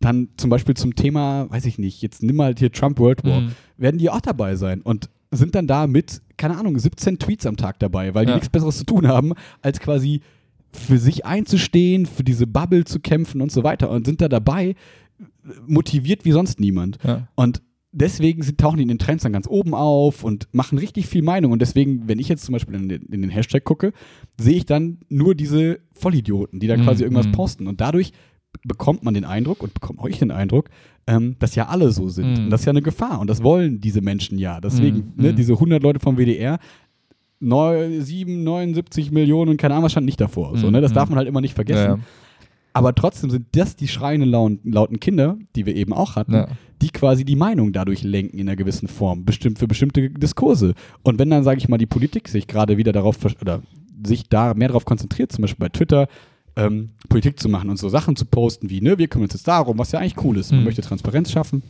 dann zum Beispiel zum Thema, weiß ich nicht, jetzt nimm mal hier Trump World War, Mhm. werden die auch dabei sein und sind dann da mit, keine Ahnung, 17 Tweets am Tag dabei, weil die Ja. nichts Besseres zu tun haben, als quasi für sich einzustehen, für diese Bubble zu kämpfen und so weiter und sind da dabei, motiviert wie sonst niemand. Ja. Und deswegen sind, tauchen die in den Trends dann ganz oben auf und machen richtig viel Meinung. Und deswegen, wenn ich jetzt zum Beispiel in den, in den Hashtag gucke, sehe ich dann nur diese Vollidioten, die da Mhm, quasi irgendwas mhm. posten. Und dadurch bekommt man den Eindruck und bekommt euch den Eindruck, ähm, dass ja alle so sind. Mhm. Und das ist ja eine Gefahr. Und das wollen diese Menschen ja. Deswegen, Mhm, ne, mhm. diese 100 Leute vom WDR, neu, 7, 79 Millionen, keine Ahnung, was stand nicht davor. So, Mhm, ne? Das mhm. darf man halt immer nicht vergessen. Ja, ja. Aber trotzdem sind das die schreienden lauen, lauten Kinder, die wir eben auch hatten, Ja. Die quasi die Meinung dadurch lenken in einer gewissen Form, bestimmt für bestimmte Diskurse. Und wenn dann, sage ich mal, die Politik sich gerade wieder darauf oder sich da mehr darauf konzentriert, zum Beispiel bei Twitter, ähm, Politik zu machen und so Sachen zu posten wie, ne, wir kümmern uns jetzt darum, was ja eigentlich cool ist. Man Mhm. möchte Transparenz schaffen.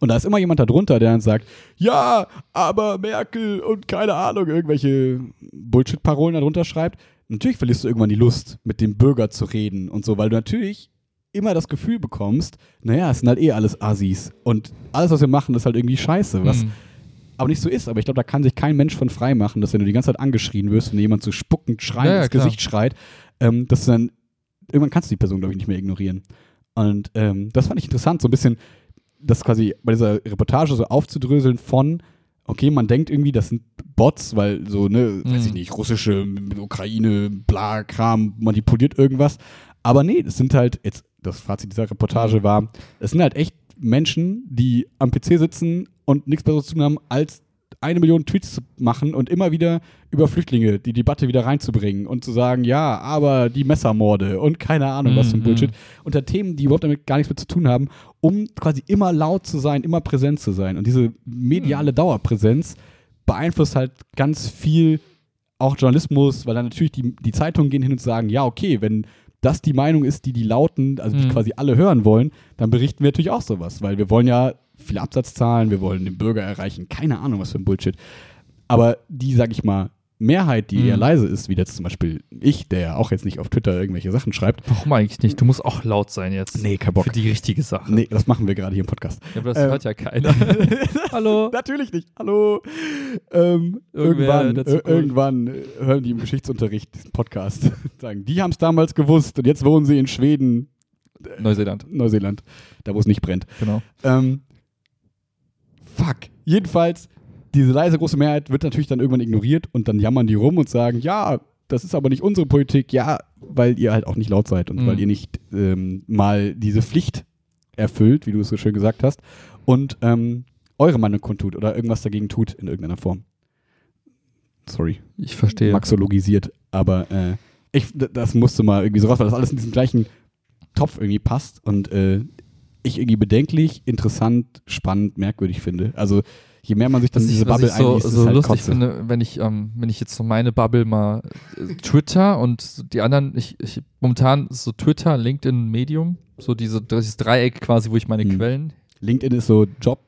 Und da ist immer jemand darunter, der dann sagt, ja, aber Merkel und keine Ahnung, irgendwelche Bullshit-Parolen darunter schreibt. Natürlich verlierst du irgendwann die Lust, mit dem Bürger zu reden und so, weil du natürlich immer das Gefühl bekommst, naja, es sind halt eh alles Assis. Und alles, was wir machen, ist halt irgendwie scheiße. Was Mhm. aber nicht so ist. Aber ich glaube, da kann sich kein Mensch von frei machen, dass wenn du die ganze Zeit angeschrien wirst, wenn dir jemand so spuckend schreiend Ja, ja, ins klar. Gesicht schreit, ähm, dass du dann, irgendwann kannst du die Person, glaube ich, nicht mehr ignorieren. Und ähm, das fand ich interessant, so ein bisschen das quasi bei dieser Reportage so aufzudröseln von, okay, man denkt irgendwie, das sind Bots, weil so, ne, weiß Mhm. ich nicht, russische, Ukraine, bla, Kram, manipuliert irgendwas. Aber nee, das sind halt, jetzt, das Fazit dieser Reportage war, es sind halt echt Menschen, die am PC sitzen und nichts Besseres zu tun haben, als eine Million Tweets zu machen und immer wieder über Flüchtlinge die Debatte wieder reinzubringen und zu sagen, ja, aber die Messermorde und keine Ahnung, was für ein Mhm. Bullshit. Unter Themen, die überhaupt damit gar nichts mit zu tun haben, um quasi immer laut zu sein, immer präsent zu sein. Und diese mediale Dauerpräsenz beeinflusst halt ganz viel auch Journalismus, weil dann natürlich die, die Zeitungen gehen hin und sagen, ja, okay, wenn das die Meinung ist, die die Lauten, also die Mhm. quasi alle hören wollen, dann berichten wir natürlich auch sowas, weil wir wollen ja viele Absatzzahlen, wir wollen den Bürger erreichen, keine Ahnung, was für ein Bullshit. Aber die, sag ich mal, Mehrheit, die Mhm. eher leise ist, wie jetzt zum Beispiel ich, der ja auch jetzt nicht auf Twitter irgendwelche Sachen schreibt, Warum eigentlich nicht? Du musst auch laut sein jetzt. nee, kein Bock. Für die richtige Sache. Nee, das machen wir gerade hier im Podcast. Ja, aber das Ähm, hört ja keiner. Hallo. Natürlich nicht. Hallo. Ähm, irgendwann, äh, irgendwann äh, hören die im Geschichtsunterricht diesen Podcast. Sagen, die haben es damals gewusst und jetzt wohnen sie in Schweden Neuseeland, Neuseeland, da wo es nicht brennt. genau. Ähm, fuck. Jedenfalls, diese leise große Mehrheit wird natürlich dann irgendwann ignoriert und dann jammern die rum und sagen, ja, das ist aber nicht unsere Politik, ja, weil ihr halt auch nicht laut seid und Mhm. weil ihr nicht ähm, mal diese Pflicht erfüllt, wie du es so schön gesagt hast, und ähm, eure Meinung kundtut oder irgendwas dagegen tut in irgendeiner Form. Sorry, Ich verstehe. maxologisiert, aber äh, ich, das musste mal irgendwie so raus, weil das alles in diesen gleichen Topf irgendwie passt und äh, ich irgendwie bedenklich, interessant, spannend, merkwürdig finde. Also je mehr man sich dann in diese Bubble ich so, so halt lustig Kotze. finde, wenn ich, ähm, wenn ich jetzt so meine Bubble mal äh, Twitter und die anderen, ich, ich momentan so Twitter, LinkedIn, Medium, so diese, dieses Dreieck quasi, wo ich meine Hm. Quellen. LinkedIn ist so Job.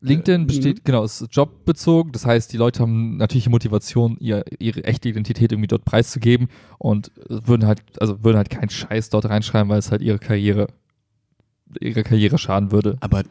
LinkedIn Äh, besteht, genau, ist jobbezogen. Das heißt, die Leute haben natürliche Motivation, ihr, ihre echte Identität irgendwie dort preiszugeben und würden halt, also würden halt keinen Scheiß dort reinschreiben, weil es halt ihre Karriere, ihre Karriere schaden würde. Aber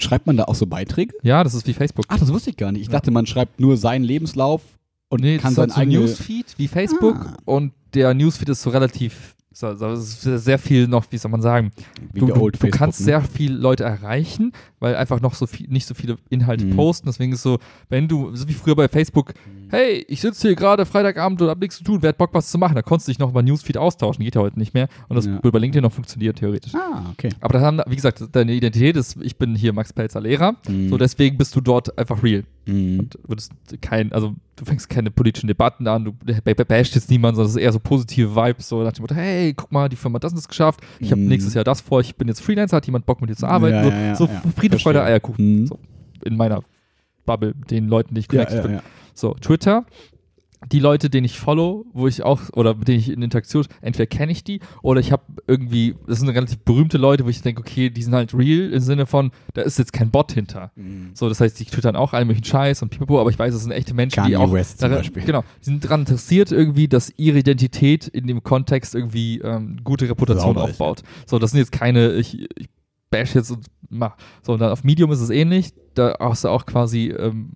schreibt man da auch so Beiträge? Ja, das ist wie Facebook. Ach, das wusste ich gar nicht. Ich Ja. dachte, man schreibt nur seinen Lebenslauf und Nee, kann sein halt so ein eigenes. Newsfeed wie Facebook Ah. und der Newsfeed ist so relativ, es ist sehr viel noch, wie soll man sagen, du, du, du kannst sehr viele Leute erreichen, weil einfach noch so viel, nicht so viele Inhalte Mhm. posten. Deswegen ist so, wenn du, so wie früher bei Facebook, hey, ich sitze hier gerade Freitagabend und hab nichts zu tun, wer hat Bock, was zu machen? Da konntest du dich noch über Newsfeed austauschen, geht ja heute nicht mehr. Und das Ja. würde bei LinkedIn noch funktionieren, theoretisch. Ah, okay. Aber da haben, wie gesagt, deine Identität ist, ich bin hier Max Pelzer Lehrer, Mhm. so deswegen bist du dort einfach real. Mhm. Und würdest kein, also du fängst keine politischen Debatten an, du bashst jetzt niemanden, sondern es ist eher so positive Vibes, so nach dem Motto, hey, guck mal, die Firma hat das und das geschafft, ich habe Mhm. nächstes Jahr das vor, ich bin jetzt Freelancer, hat jemand Bock mit dir zu arbeiten, Ja, so, ja, so ja. Friede, Freude. Eierkuchen, Mhm. so in meiner Bubble, den Leuten, die ich connected bin. So, Twitter, die Leute, denen ich follow, wo ich auch, oder mit denen ich in Interaktion, entweder kenne ich die oder ich habe irgendwie, das sind relativ berühmte Leute, wo ich denke, okay, die sind halt real im Sinne von, da ist jetzt kein Bot hinter. Mhm. So, das heißt, die twittern auch allen möglichen Scheiß und pipapo, aber ich weiß, es sind echte Menschen, die Kanye auch West zum daran- Beispiel. genau, die sind daran interessiert irgendwie, dass ihre Identität in dem Kontext irgendwie ähm, gute Reputation Sauber ist, aufbaut. So, das sind jetzt keine, ich, ich bash jetzt und mach. So, und dann auf Medium ist es ähnlich, da hast du auch quasi, ähm,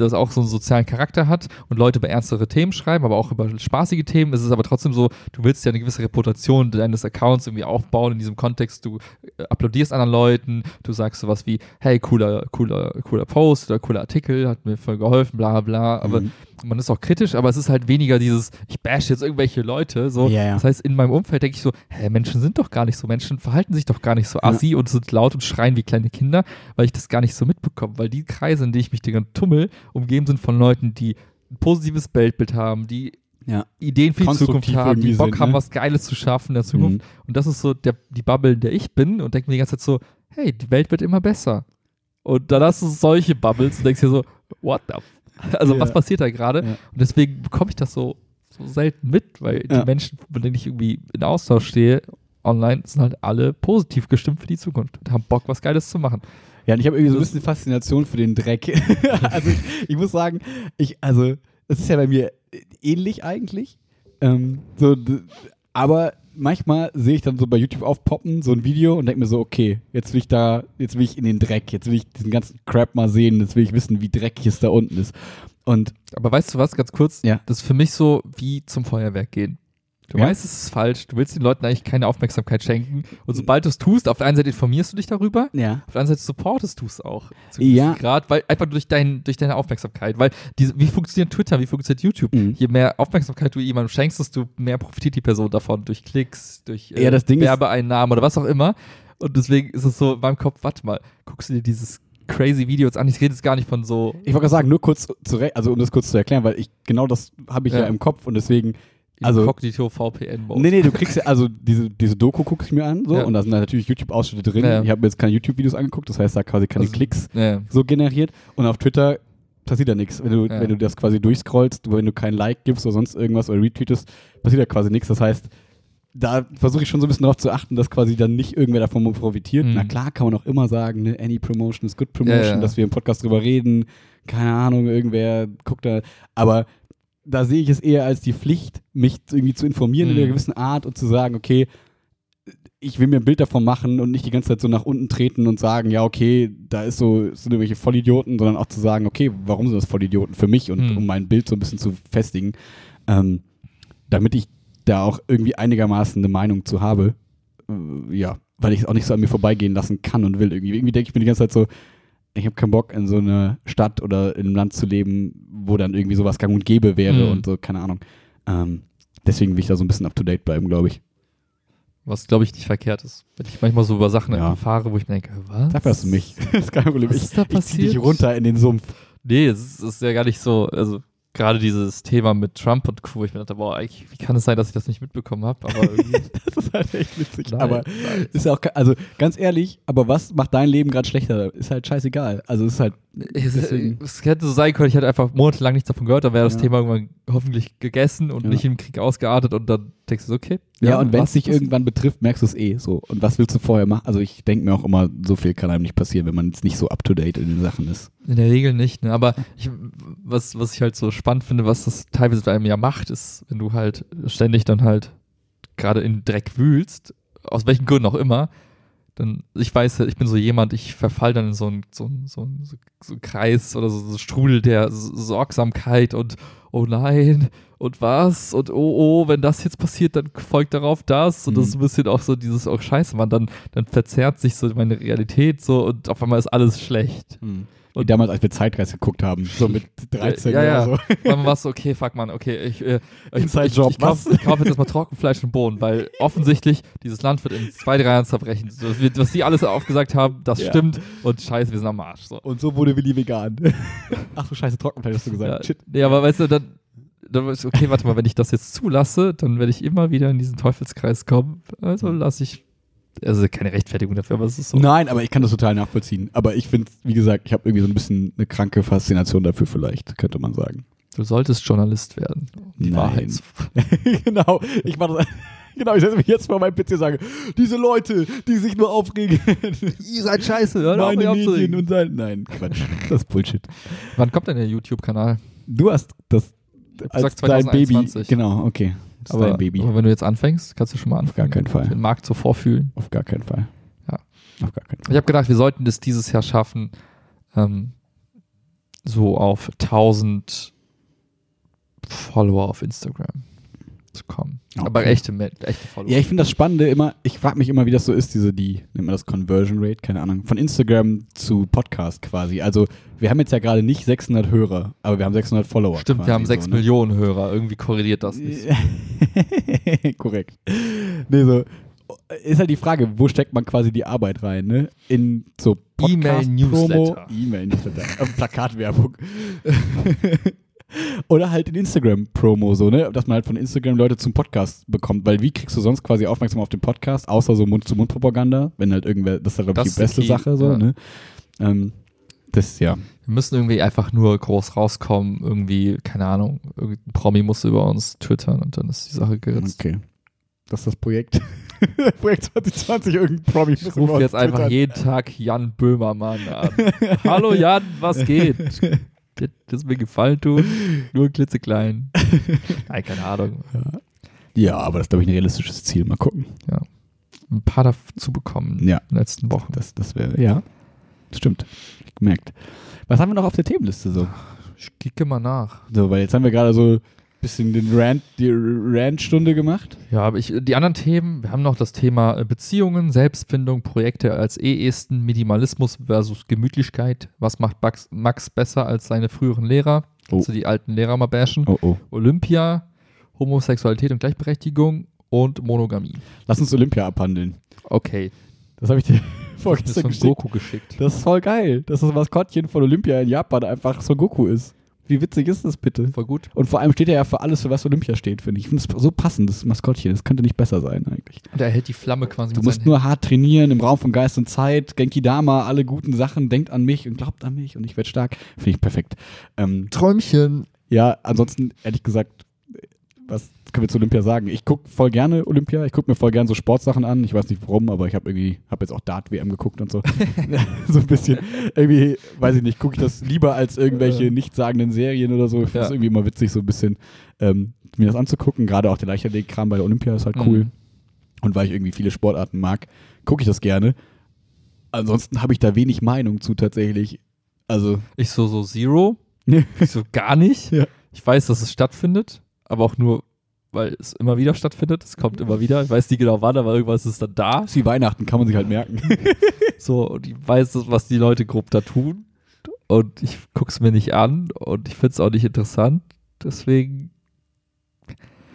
das auch so einen sozialen Charakter hat und Leute über ernstere Themen schreiben, aber auch über spaßige Themen. Es ist aber trotzdem so, du willst ja eine gewisse Reputation deines Accounts irgendwie aufbauen in diesem Kontext. Du äh, applaudierst anderen Leuten, du sagst sowas wie, hey, cooler, cooler, cooler Post oder cooler Artikel, hat mir voll geholfen, bla bla. Aber Mhm. man ist auch kritisch, aber es ist halt weniger dieses, ich bash jetzt irgendwelche Leute. So. Ja, ja. Das heißt, in meinem Umfeld denke ich so, hä, Menschen sind doch gar nicht so, Menschen verhalten sich doch gar nicht so assi und sind laut und schreien wie kleine Kinder, weil ich das gar nicht so mitbekomme. Weil die Kreise, in denen ich mich dann tummel, umgeben sind von Leuten, die ein positives Weltbild haben, die Ja. Ideen für die Zukunft haben, die Bock sind, haben, ne? was Geiles zu schaffen in der Zukunft. Mhm. Und das ist so der, die Bubble, in der ich bin und denke mir die ganze Zeit so, hey, die Welt wird immer besser. Und dann hast du solche Bubbles und denkst dir so, what the f Also Ja. was passiert da gerade? Ja. Und deswegen bekomme ich das so, so selten mit, weil Ja. die Menschen, mit denen ich irgendwie in Austausch stehe, online, sind halt alle positiv gestimmt für die Zukunft und haben Bock, was Geiles zu machen. Ja, und ich habe irgendwie so ein bisschen Faszination für den Dreck. also ich, ich muss sagen, ich, also, das ist ja bei mir ähnlich eigentlich. Ähm, so, aber manchmal sehe ich dann so bei YouTube aufpoppen, so ein Video und denke mir so, okay, jetzt will ich da, jetzt will ich in den Dreck, jetzt will ich diesen ganzen Crap mal sehen, jetzt will ich wissen, wie dreckig es da unten ist. Und Aber weißt du was, ganz kurz, Ja. das ist für mich so wie zum Feuerwerk gehen. Du Ja? weißt, es ist falsch, du willst den Leuten eigentlich keine Aufmerksamkeit schenken und sobald du es tust, auf der einen Seite informierst du dich darüber, ja, auf der anderen Seite supportest du es auch. Ja. Grad, weil einfach durch, dein, durch deine Aufmerksamkeit. Weil diese, wie funktioniert Twitter, wie funktioniert YouTube? Mhm. Je mehr Aufmerksamkeit du jemandem schenkst, desto mehr profitiert die Person davon. Durch Klicks, durch äh, Ja, Werbeeinnahmen oder was auch immer. Und deswegen ist es so in meinem Kopf, warte mal, guckst du dir dieses crazy Video jetzt an? Ich rede jetzt gar nicht von so. ich wollte gerade sagen, nur kurz, zu, also um das kurz zu erklären, weil ich genau das habe ich ja. Ja. im Kopf und deswegen Also- Incognito VPN-Mode. Nee, nee, du kriegst ja, also diese, diese Doku gucke ich mir an so Ja. und da sind da natürlich YouTube-Ausschnitte drin. Ja. Ich habe mir jetzt keine YouTube-Videos angeguckt, das heißt, da quasi keine Also, Klicks so generiert und auf Twitter passiert da nichts. Wenn du, wenn du das quasi durchscrollst, wenn du kein Like gibst oder sonst irgendwas oder retweetest, passiert da quasi nichts. Das heißt, da versuche ich schon so ein bisschen darauf zu achten, dass quasi dann nicht irgendwer davon profitiert. Mhm. Na klar kann man auch immer sagen, ne, any promotion is good promotion, dass wir im Podcast drüber reden, keine Ahnung, irgendwer guckt da, aber da sehe ich es eher als die Pflicht, mich irgendwie zu informieren in Mhm. einer gewissen Art und zu sagen, okay, ich will mir ein Bild davon machen und nicht die ganze Zeit so nach unten treten und sagen, ja, okay, da ist so, sind irgendwelche Vollidioten, sondern auch zu sagen, okay, warum sind das Vollidioten für mich und Hm. um mein Bild so ein bisschen zu festigen, ähm, damit ich da auch irgendwie einigermaßen eine Meinung zu habe. Äh, ja, weil ich es auch nicht so an mir vorbeigehen lassen kann und will. Irgendwie, irgendwie denke ich mir die ganze Zeit so, ich habe keinen Bock, in so einer Stadt oder in einem Land zu leben, wo dann irgendwie sowas gang und gäbe wäre Mhm. und so, keine Ahnung. Ähm, deswegen will ich da so ein bisschen up to date bleiben, glaube ich. Was, glaube ich, nicht verkehrt ist. Wenn ich manchmal so über Sachen Ja. erfahre, wo ich mir denke, was? Dafür hast du mich. das ist kein Problem. Was Ich, ist da ich zieh dich passiert? runter in den Sumpf. Nee, es ist, ist ja gar nicht so, also gerade dieses Thema mit Trump und Co., ich mir dachte, boah, eigentlich, wie kann es sein, dass ich das nicht mitbekommen habe, aber Das ist halt echt witzig. Nein, aber nein. ist ja auch, also ganz ehrlich, aber was macht dein Leben gerade schlechter? Ist halt scheißegal. Also es ist halt, es, es hätte so sein können, ich hätte einfach monatelang nichts davon gehört, dann wäre das Ja. Thema irgendwann hoffentlich gegessen und Ja. nicht im Krieg ausgeartet und dann denkst du okay. ja, und wenn es dich irgendwann betrifft, merkst du es eh so. Und was willst du vorher machen? Also ich denke mir auch immer, so viel kann einem nicht passieren, wenn man jetzt nicht so up to date in den Sachen ist. In der Regel nicht, ne? aber ich, was, was ich halt so spannend finde, was das teilweise bei einem ja macht, ist, wenn du halt ständig dann halt gerade in Dreck wühlst, aus welchen Gründen auch immer, dann, ich weiß, ich bin so jemand, ich verfall dann in so einen so so ein, so ein Kreis oder so, so Strudel der Sorgsamkeit und oh nein und was? Und oh oh, wenn das jetzt passiert, dann folgt darauf das. Und das ist ein bisschen auch so dieses, oh scheiße, man, dann, dann verzerrt sich so meine Realität so und auf einmal ist alles schlecht. Wie damals, als wir Zeitreise geguckt haben, so mit 13 ja, ja. oder so. Dann war es so, okay, fuck man, okay, ich, äh, ich, ich, Job, ich, kaufe kauf jetzt erstmal Trockenfleisch und Bohnen, weil offensichtlich dieses Land wird in zwei, drei Jahren zerbrechen. So, was die alles aufgesagt haben, das Ja. stimmt und scheiße, wir sind am Arsch. So. Und so wurde Willi vegan. Ach so, scheiße, Trockenfleisch hast du gesagt. Ja, Shit. nee, aber weißt du, dann, dann ist okay, warte mal, wenn ich das jetzt zulasse, dann werde ich immer wieder in diesen Teufelskreis kommen. Also lasse ich, also keine Rechtfertigung dafür, aber es ist so. Nein, aber ich kann das total nachvollziehen. Aber ich finde, wie gesagt, ich habe irgendwie so ein bisschen eine kranke Faszination dafür vielleicht, könnte man sagen. Du solltest Journalist werden. Die Nein. Wahrheit genau, ich mache das. Genau, ich setze mich jetzt vor meinen PC und sage, diese Leute, die sich nur aufregen. Ihr seid scheiße, hört auf, meine Medien und sein. Nein, Quatsch. Das ist Bullshit. Wann kommt denn der YouTube-Kanal? Du hast das als dein Baby. 2021. Genau, okay. Das ist Aber, dein Baby. aber wenn du jetzt anfängst, kannst du schon mal anfangen. gar keinen Fall. Den Markt so vorfühlen. Auf gar keinen Fall. Ja. Auf gar keinen Fall. Ich habe gedacht, wir sollten das dieses Jahr schaffen, ähm, so auf 1000 Follower auf Instagram zu kommen. Okay. Aber echte, echte Follower. Ja, ich finde das Spannende immer, ich frage mich immer, wie das so ist, diese, die, nennt man das Conversion Rate, keine Ahnung, von Instagram zu Podcast quasi. Also, wir haben jetzt ja gerade nicht 600 Hörer, aber wir haben 600 Follower. Stimmt, wir haben 6 so, ne? Millionen Hörer. Irgendwie korreliert das nicht. Korrekt. Nee, so. Ist halt die Frage, wo steckt man quasi die Arbeit rein, ne? In so E-Mail-Newsletter. Podcast-Promo, E-Mail-Newsletter, äh, Plakatwerbung. Oder halt in Instagram-Promo, so, ne? Dass man halt von Instagram Leute zum Podcast bekommt, weil wie kriegst du sonst quasi aufmerksam auf den Podcast, außer so Mund-zu-Mund-Propaganda, wenn halt irgendwer, das ist halt, glaube ich, die beste key, Sache, so, ja. ne? Ähm, das, ja. Wir müssen irgendwie einfach nur groß rauskommen. Irgendwie, keine Ahnung, irgendein Promi muss über uns twittern und dann ist die Sache geritzt. Okay. Das ist das Projekt. Projekt 2020, irgendein Promi. Ich rufe jetzt einfach jeden Tag Jan Böhmermann an. Hallo Jan, was geht? Das mir gefallen tun, nur klitzeklein. Nein, keine Ahnung. Ja, aber das ist, glaube ich, ein realistisches Ziel. Mal gucken. Ein paar dazu bekommen Ja. in den letzten Wochen. Das, das wäre, ja. Stimmt. Ich gemerkt. Was haben wir noch auf der Themenliste so? Ich kicke mal nach. So, weil jetzt haben wir gerade so bisschen den Rant, die Rant-Stunde gemacht. Ja, aber ich, die anderen Themen, wir haben noch das Thema äh, Beziehungen, Selbstfindung, Projekte als Ehesten, Minimalismus versus Gemütlichkeit. Was macht Max, Max besser als seine früheren Lehrer? Oh. Also die alten Lehrer mal bashen. Oh, oh. Olympia, Homosexualität und Gleichberechtigung und Monogamie. Lass uns Olympia abhandeln. Okay, Das habe ich dir das ist vorgestern von geschickt. Goku geschickt. Das ist voll geil, dass das Maskottchen von Olympia in Japan einfach Son Goku ist. Wie witzig ist das bitte? Voll gut. Und vor allem steht er ja für alles, für was Olympia steht, finde ich. Ich finde es so passend, das Maskottchen. Das könnte nicht besser sein eigentlich. Und er hält die Flamme quasi Du musst nur hart trainieren im Raum von Geist und Zeit. Genki Dama, alle guten Sachen, denkt an mich und glaubt an mich und ich werde stark. Finde ich perfekt. Ähm, Träumchen. ja, ansonsten, ehrlich gesagt, was können wir zu Olympia sagen? Ich gucke voll gerne Olympia. Ich gucke mir voll gerne so Sportsachen an. Ich weiß nicht warum, aber ich habe irgendwie, habe jetzt auch Dart-WM geguckt und so. so ein bisschen. Irgendwie, weiß ich nicht, gucke ich das lieber als irgendwelche nichtssagenden Serien oder so. Ich finde es Ja. irgendwie immer witzig, so ein bisschen ähm, mir das anzugucken. Gerade auch der Leichtathletik-Kram bei der Olympia ist halt cool. Mhm. Und weil ich irgendwie viele Sportarten mag, gucke ich das gerne. Ansonsten habe ich da wenig Meinung zu tatsächlich. Also, Ich so, so Zero. Ich so gar nicht. Ja. Ich weiß, dass es stattfindet, aber auch nur weil es immer wieder stattfindet. Es kommt immer wieder. Ich weiß nicht genau wann, aber irgendwas ist dann da. ist wie Weihnachten, kann man sich halt merken. So, und ich weiß, was die Leute grob da tun. Und ich gucke es mir nicht an und ich finde es auch nicht interessant. Deswegen,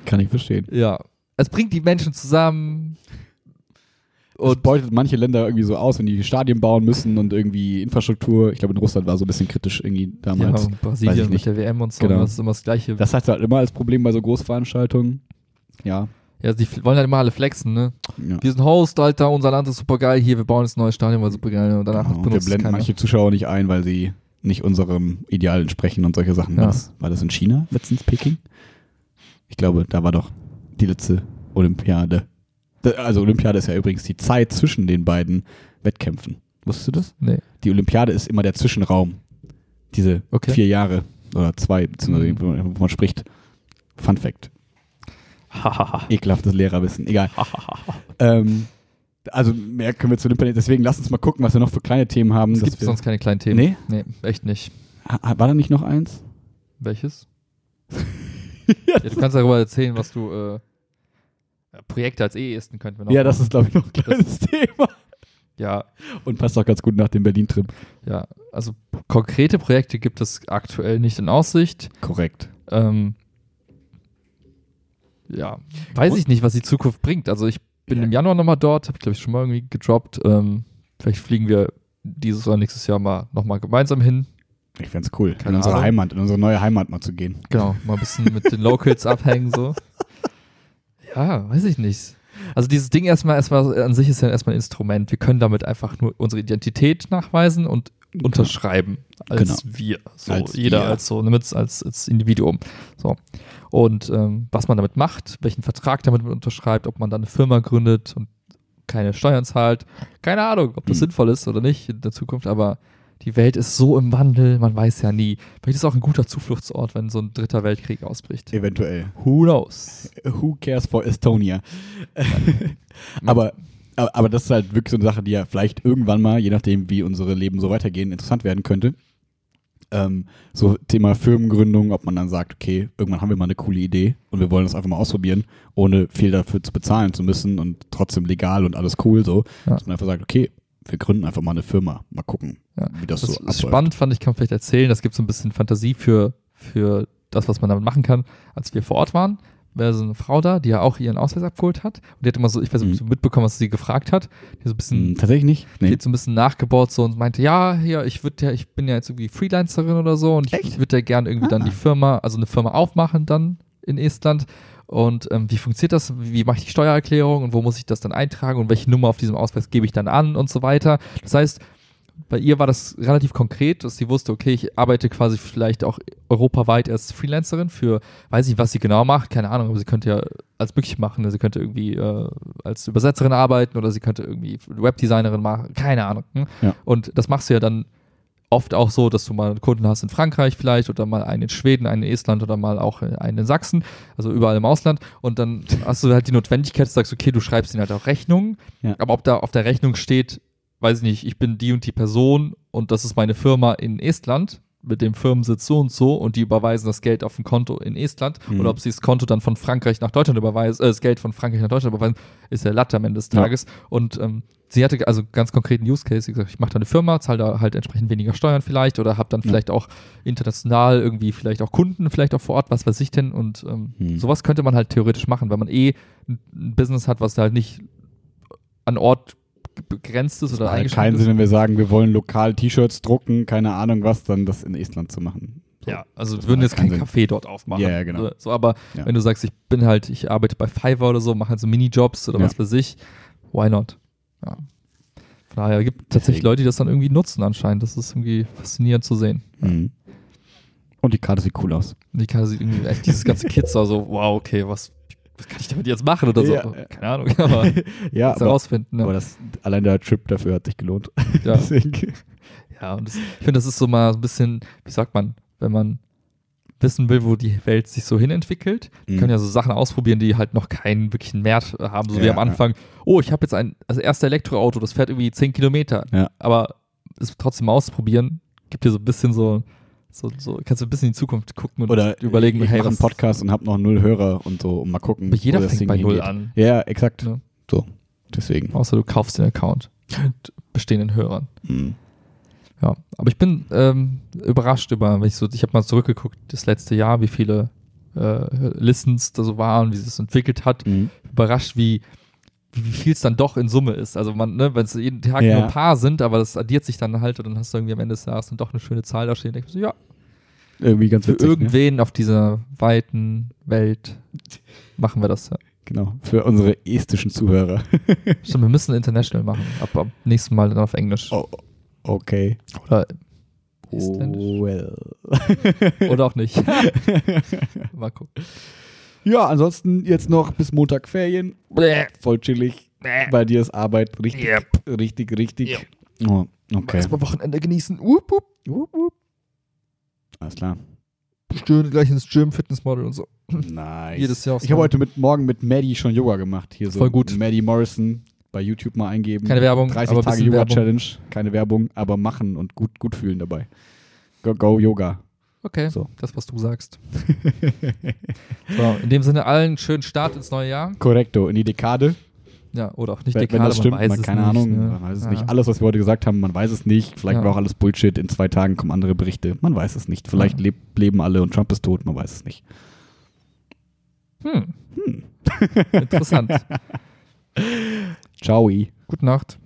kann ich verstehen. ja. Es bringt die Menschen zusammen. Und Und beutet manche Länder irgendwie so aus, wenn die Stadien bauen müssen und irgendwie Infrastruktur. Ich glaube, in Russland war so ein bisschen kritisch irgendwie ja, damals. weiß Brasilien mit nicht. der WM und so, Genau. das ist immer das Gleiche. Das hat halt immer als Problem bei so Großveranstaltungen. Ja. ja, die wollen halt immer alle flexen, ne? ja. Wir sind Host, Alter, unser Land ist super geil. Hier, wir bauen jetzt ein neues Stadion, weil super geil. Und danach Genau. Und wir benutzt blenden keiner. manche Zuschauer nicht ein, weil sie nicht unserem Ideal entsprechen und solche Sachen. Ja. War, das, war das in China letztens, Peking? Ich glaube, da war doch die letzte Olympiade. Also Olympiade ist ja übrigens die Zeit zwischen den beiden Wettkämpfen. Wusstest du das? Nee. Die Olympiade ist immer der Zwischenraum. Diese Okay. vier Jahre oder zwei, beziehungsweise Mhm. wo man- spricht. Fun Fact. Ekelhaftes Lehrerwissen. Egal. ähm, also mehr können wir zu Olympiade. Deswegen lass uns mal gucken, was wir noch für kleine Themen haben. Es gibt wir, sonst keine kleinen Themen. Nee? Nee, echt nicht. War da nicht noch eins? Welches? ja, du kannst darüber erzählen, was du. Äh, Projekte als E-Esten könnten wir noch. Ja, das machen. ist, glaube ich, noch ein kleines Thema. Ja, Und passt auch ganz gut nach dem Berlin-Trip. ja. Also konkrete Projekte gibt es aktuell nicht in Aussicht. Korrekt. Ähm, ja, weiß ich nicht, was die Zukunft bringt. Also ich bin Ja. im Januar nochmal dort, habe ich glaube ich schon mal irgendwie gedroppt. Ähm, vielleicht fliegen wir dieses oder nächstes Jahr mal nochmal gemeinsam hin. Ich fände es cool, Keine in unsere Ahnung. Heimat, in unsere neue Heimat mal zu gehen. Genau, mal ein bisschen mit den Locals abhängen so. Ja, weiß ich nicht. Also dieses Ding erstmal, erstmal an sich ist ja erstmal ein Instrument. Wir können damit einfach nur unsere Identität nachweisen und unterschreiben als Genau. wir. So, Als jeder wir. als so, ne, mit, als, als Individuum. So. Und ähm, was man damit macht, welchen Vertrag damit unterschreibt, ob man dann eine Firma gründet und keine Steuern zahlt. Keine Ahnung, ob das Hm. sinnvoll ist oder nicht in der Zukunft, aber die Welt ist so im Wandel, man weiß ja nie. Vielleicht ist es auch ein guter Zufluchtsort, wenn so ein dritter Weltkrieg ausbricht. Eventuell. Who knows? Who cares for Estonia? aber, aber, das ist halt wirklich so eine Sache, die ja vielleicht irgendwann mal, je nachdem, wie unsere Leben so weitergehen, interessant werden könnte. Ähm, so Thema Firmengründung, ob man dann sagt, okay, irgendwann haben wir mal eine coole Idee und wir wollen das einfach mal ausprobieren, ohne viel dafür zu bezahlen zu müssen und trotzdem legal und alles cool so. Ja. Dass man einfach sagt, okay, wir gründen einfach mal eine Firma, mal gucken, Ja. wie das, Das so ist abläuft. spannend, fand ich, kann man vielleicht erzählen. Das gibt so ein bisschen Fantasie für, für das, was man damit machen kann. Als wir vor Ort waren, war so eine Frau da, die ja auch ihren Ausweis abgeholt hat. Und die hat immer so, ich weiß nicht, du mitbekommen, was sie gefragt hat. Die so ein bisschen tatsächlich nicht? Die Nee. hat so ein bisschen nachgebaut so und meinte, ja, hier, ich würde ja, ich bin ja jetzt irgendwie Freelancerin oder so und ich Echt? würde ja gern irgendwie dann Ah. die Firma, also eine Firma aufmachen dann in Estland. Und ähm, wie funktioniert das? Wie mache ich die Steuererklärung und wo muss ich das dann eintragen und welche Nummer auf diesem Ausweis gebe ich dann an und so weiter. Das heißt, bei ihr war das relativ konkret, dass sie wusste, okay, ich arbeite quasi vielleicht auch europaweit als Freelancerin für, weiß ich, was sie genau macht, keine Ahnung, aber sie könnte ja als möglich machen. Sie könnte irgendwie äh, als Übersetzerin arbeiten oder sie könnte irgendwie Webdesignerin machen, keine Ahnung. Ne? Ja. Und das machst du ja dann oft auch so, dass du mal einen Kunden hast in Frankreich vielleicht oder mal einen in Schweden, einen in Estland oder mal auch einen in Sachsen, also überall im Ausland. Und dann hast du halt die Notwendigkeit, dass du sagst, okay, du schreibst ihnen halt auch Rechnungen, Ja. aber ob da auf der Rechnung steht, weiß ich nicht, ich bin die und die Person und das ist meine Firma in Estland mit dem Firmensitz so und so und die überweisen das Geld auf ein Konto in Estland Mhm. oder ob sie das Konto dann von Frankreich nach Deutschland überweisen, äh, das Geld von Frankreich nach Deutschland überweisen, ist ja Latte am Ende des Ja. Tages. Und ähm, sie hatte also ganz konkreten Use Case, sie gesagt, ich mache da eine Firma, zahle da halt entsprechend weniger Steuern vielleicht oder habe dann Ja. vielleicht auch international irgendwie vielleicht auch Kunden vielleicht auch vor Ort, was weiß ich denn und ähm, Mhm. sowas könnte man halt theoretisch machen, wenn man eh ein Business hat, was halt nicht an Ort begrenzt ist oder eingeschränkt keinen. Sinn, wenn wir sagen, wir wollen lokal T-Shirts drucken, keine Ahnung was, dann das in Estland zu machen. So. Ja, also wir würden jetzt keinen kein. Café dort aufmachen. Ja, ja, genau. So, aber Ja. wenn du sagst, ich bin halt, ich arbeite bei Fiverr oder so, mache halt so Minijobs oder Ja. was weiß ich, why not? Ja. Von daher gibt es tatsächlich. Leute, die das dann irgendwie nutzen anscheinend. Das ist irgendwie faszinierend zu sehen. Mhm. Und die Karte sieht cool aus. Die kann sie irgendwie echt dieses ganze Kids so, wow, okay, was, was kann ich damit jetzt machen oder so? Ja. Keine Ahnung, aber ja, aber, herausfinden. aber Ja. das, allein der Trip dafür hat sich gelohnt. Ja. Ja, und das, ich finde, das ist so mal ein bisschen, wie sagt man, wenn man wissen will, wo die Welt sich so hinentwickelt, die Mhm. können ja so Sachen ausprobieren, die halt noch keinen wirklichen Wert haben. So wie Ja, am Anfang, oh, ich habe jetzt ein, das erste Elektroauto, das fährt irgendwie 10 Kilometer. Ja. Aber es trotzdem ausprobieren, gibt dir so ein bisschen so So, so kannst du ein bisschen in die Zukunft gucken und Oder überlegen, ich hey, mache einen Podcast und habe noch null Hörer und so und mal gucken. Aber jeder wo das fängt Ding bei Null an. Ja, exakt. Ne? So, deswegen. Außer du kaufst den Account mit bestehenden Hörern. Mhm. Ja, aber ich bin ähm, überrascht über, wenn ich so, ich habe mal zurückgeguckt, das letzte Jahr, wie viele äh, Listens da so waren, wie sich das entwickelt hat. Mhm. Überrascht, wie, wie viel es dann doch in Summe ist. Also man, ne, wenn es jeden Tag Ja. nur ein paar sind, aber das addiert sich dann halt und dann hast du irgendwie am Ende des Jahres dann doch eine schöne Zahl da stehen. Denk ich so, ja, Irgendwie ganz für witzig. Ne? irgendwen auf dieser weiten Welt machen wir das. Ja. Genau, für unsere estischen Zuhörer. Stimmt, wir müssen international machen. Ab, ab nächsten Mal dann auf Englisch. Oh, okay. Oder Isländisch. well. Oder auch nicht. Mal gucken. Ja, ansonsten jetzt noch bis Montag Ferien. Bäh. Voll chillig. Bäh. Bei dir ist Arbeit richtig, Yep. richtig, richtig. Yep. Oh, okay. Erstmal Wochenende genießen. Wupp, wupp. Wupp, wupp. Alles klar. Stöhne gleich ins Gym, Fitnessmodel und so. Nice. Jedes Jahr Ich habe heute mit, morgen mit Maddie schon Yoga gemacht. Hier so Voll gut. Maddie Morrison bei YouTube mal eingeben. Keine Werbung, 30 aber ein Tage Yoga Werbung. Challenge. Keine Werbung, aber machen und gut, gut fühlen dabei. Go, go Yoga. Okay, So. das, was du sagst. so, in dem Sinne allen schönen Start ins neue Jahr. Korrekto. In die Dekade. Ja, oder auch nicht Dekade, wenn das stimmt, man weiß man, es keine nicht. Ahnung. ne? Man weiß es Ja. nicht. Alles, was wir heute gesagt haben, man weiß es nicht. Vielleicht Ja. war auch alles Bullshit. In zwei Tagen kommen andere Berichte. Man weiß es nicht. Vielleicht Ja. leb, leben alle und Trump ist tot. Man weiß es nicht. Hm, Hm. interessant. Ciao. Gute Nacht.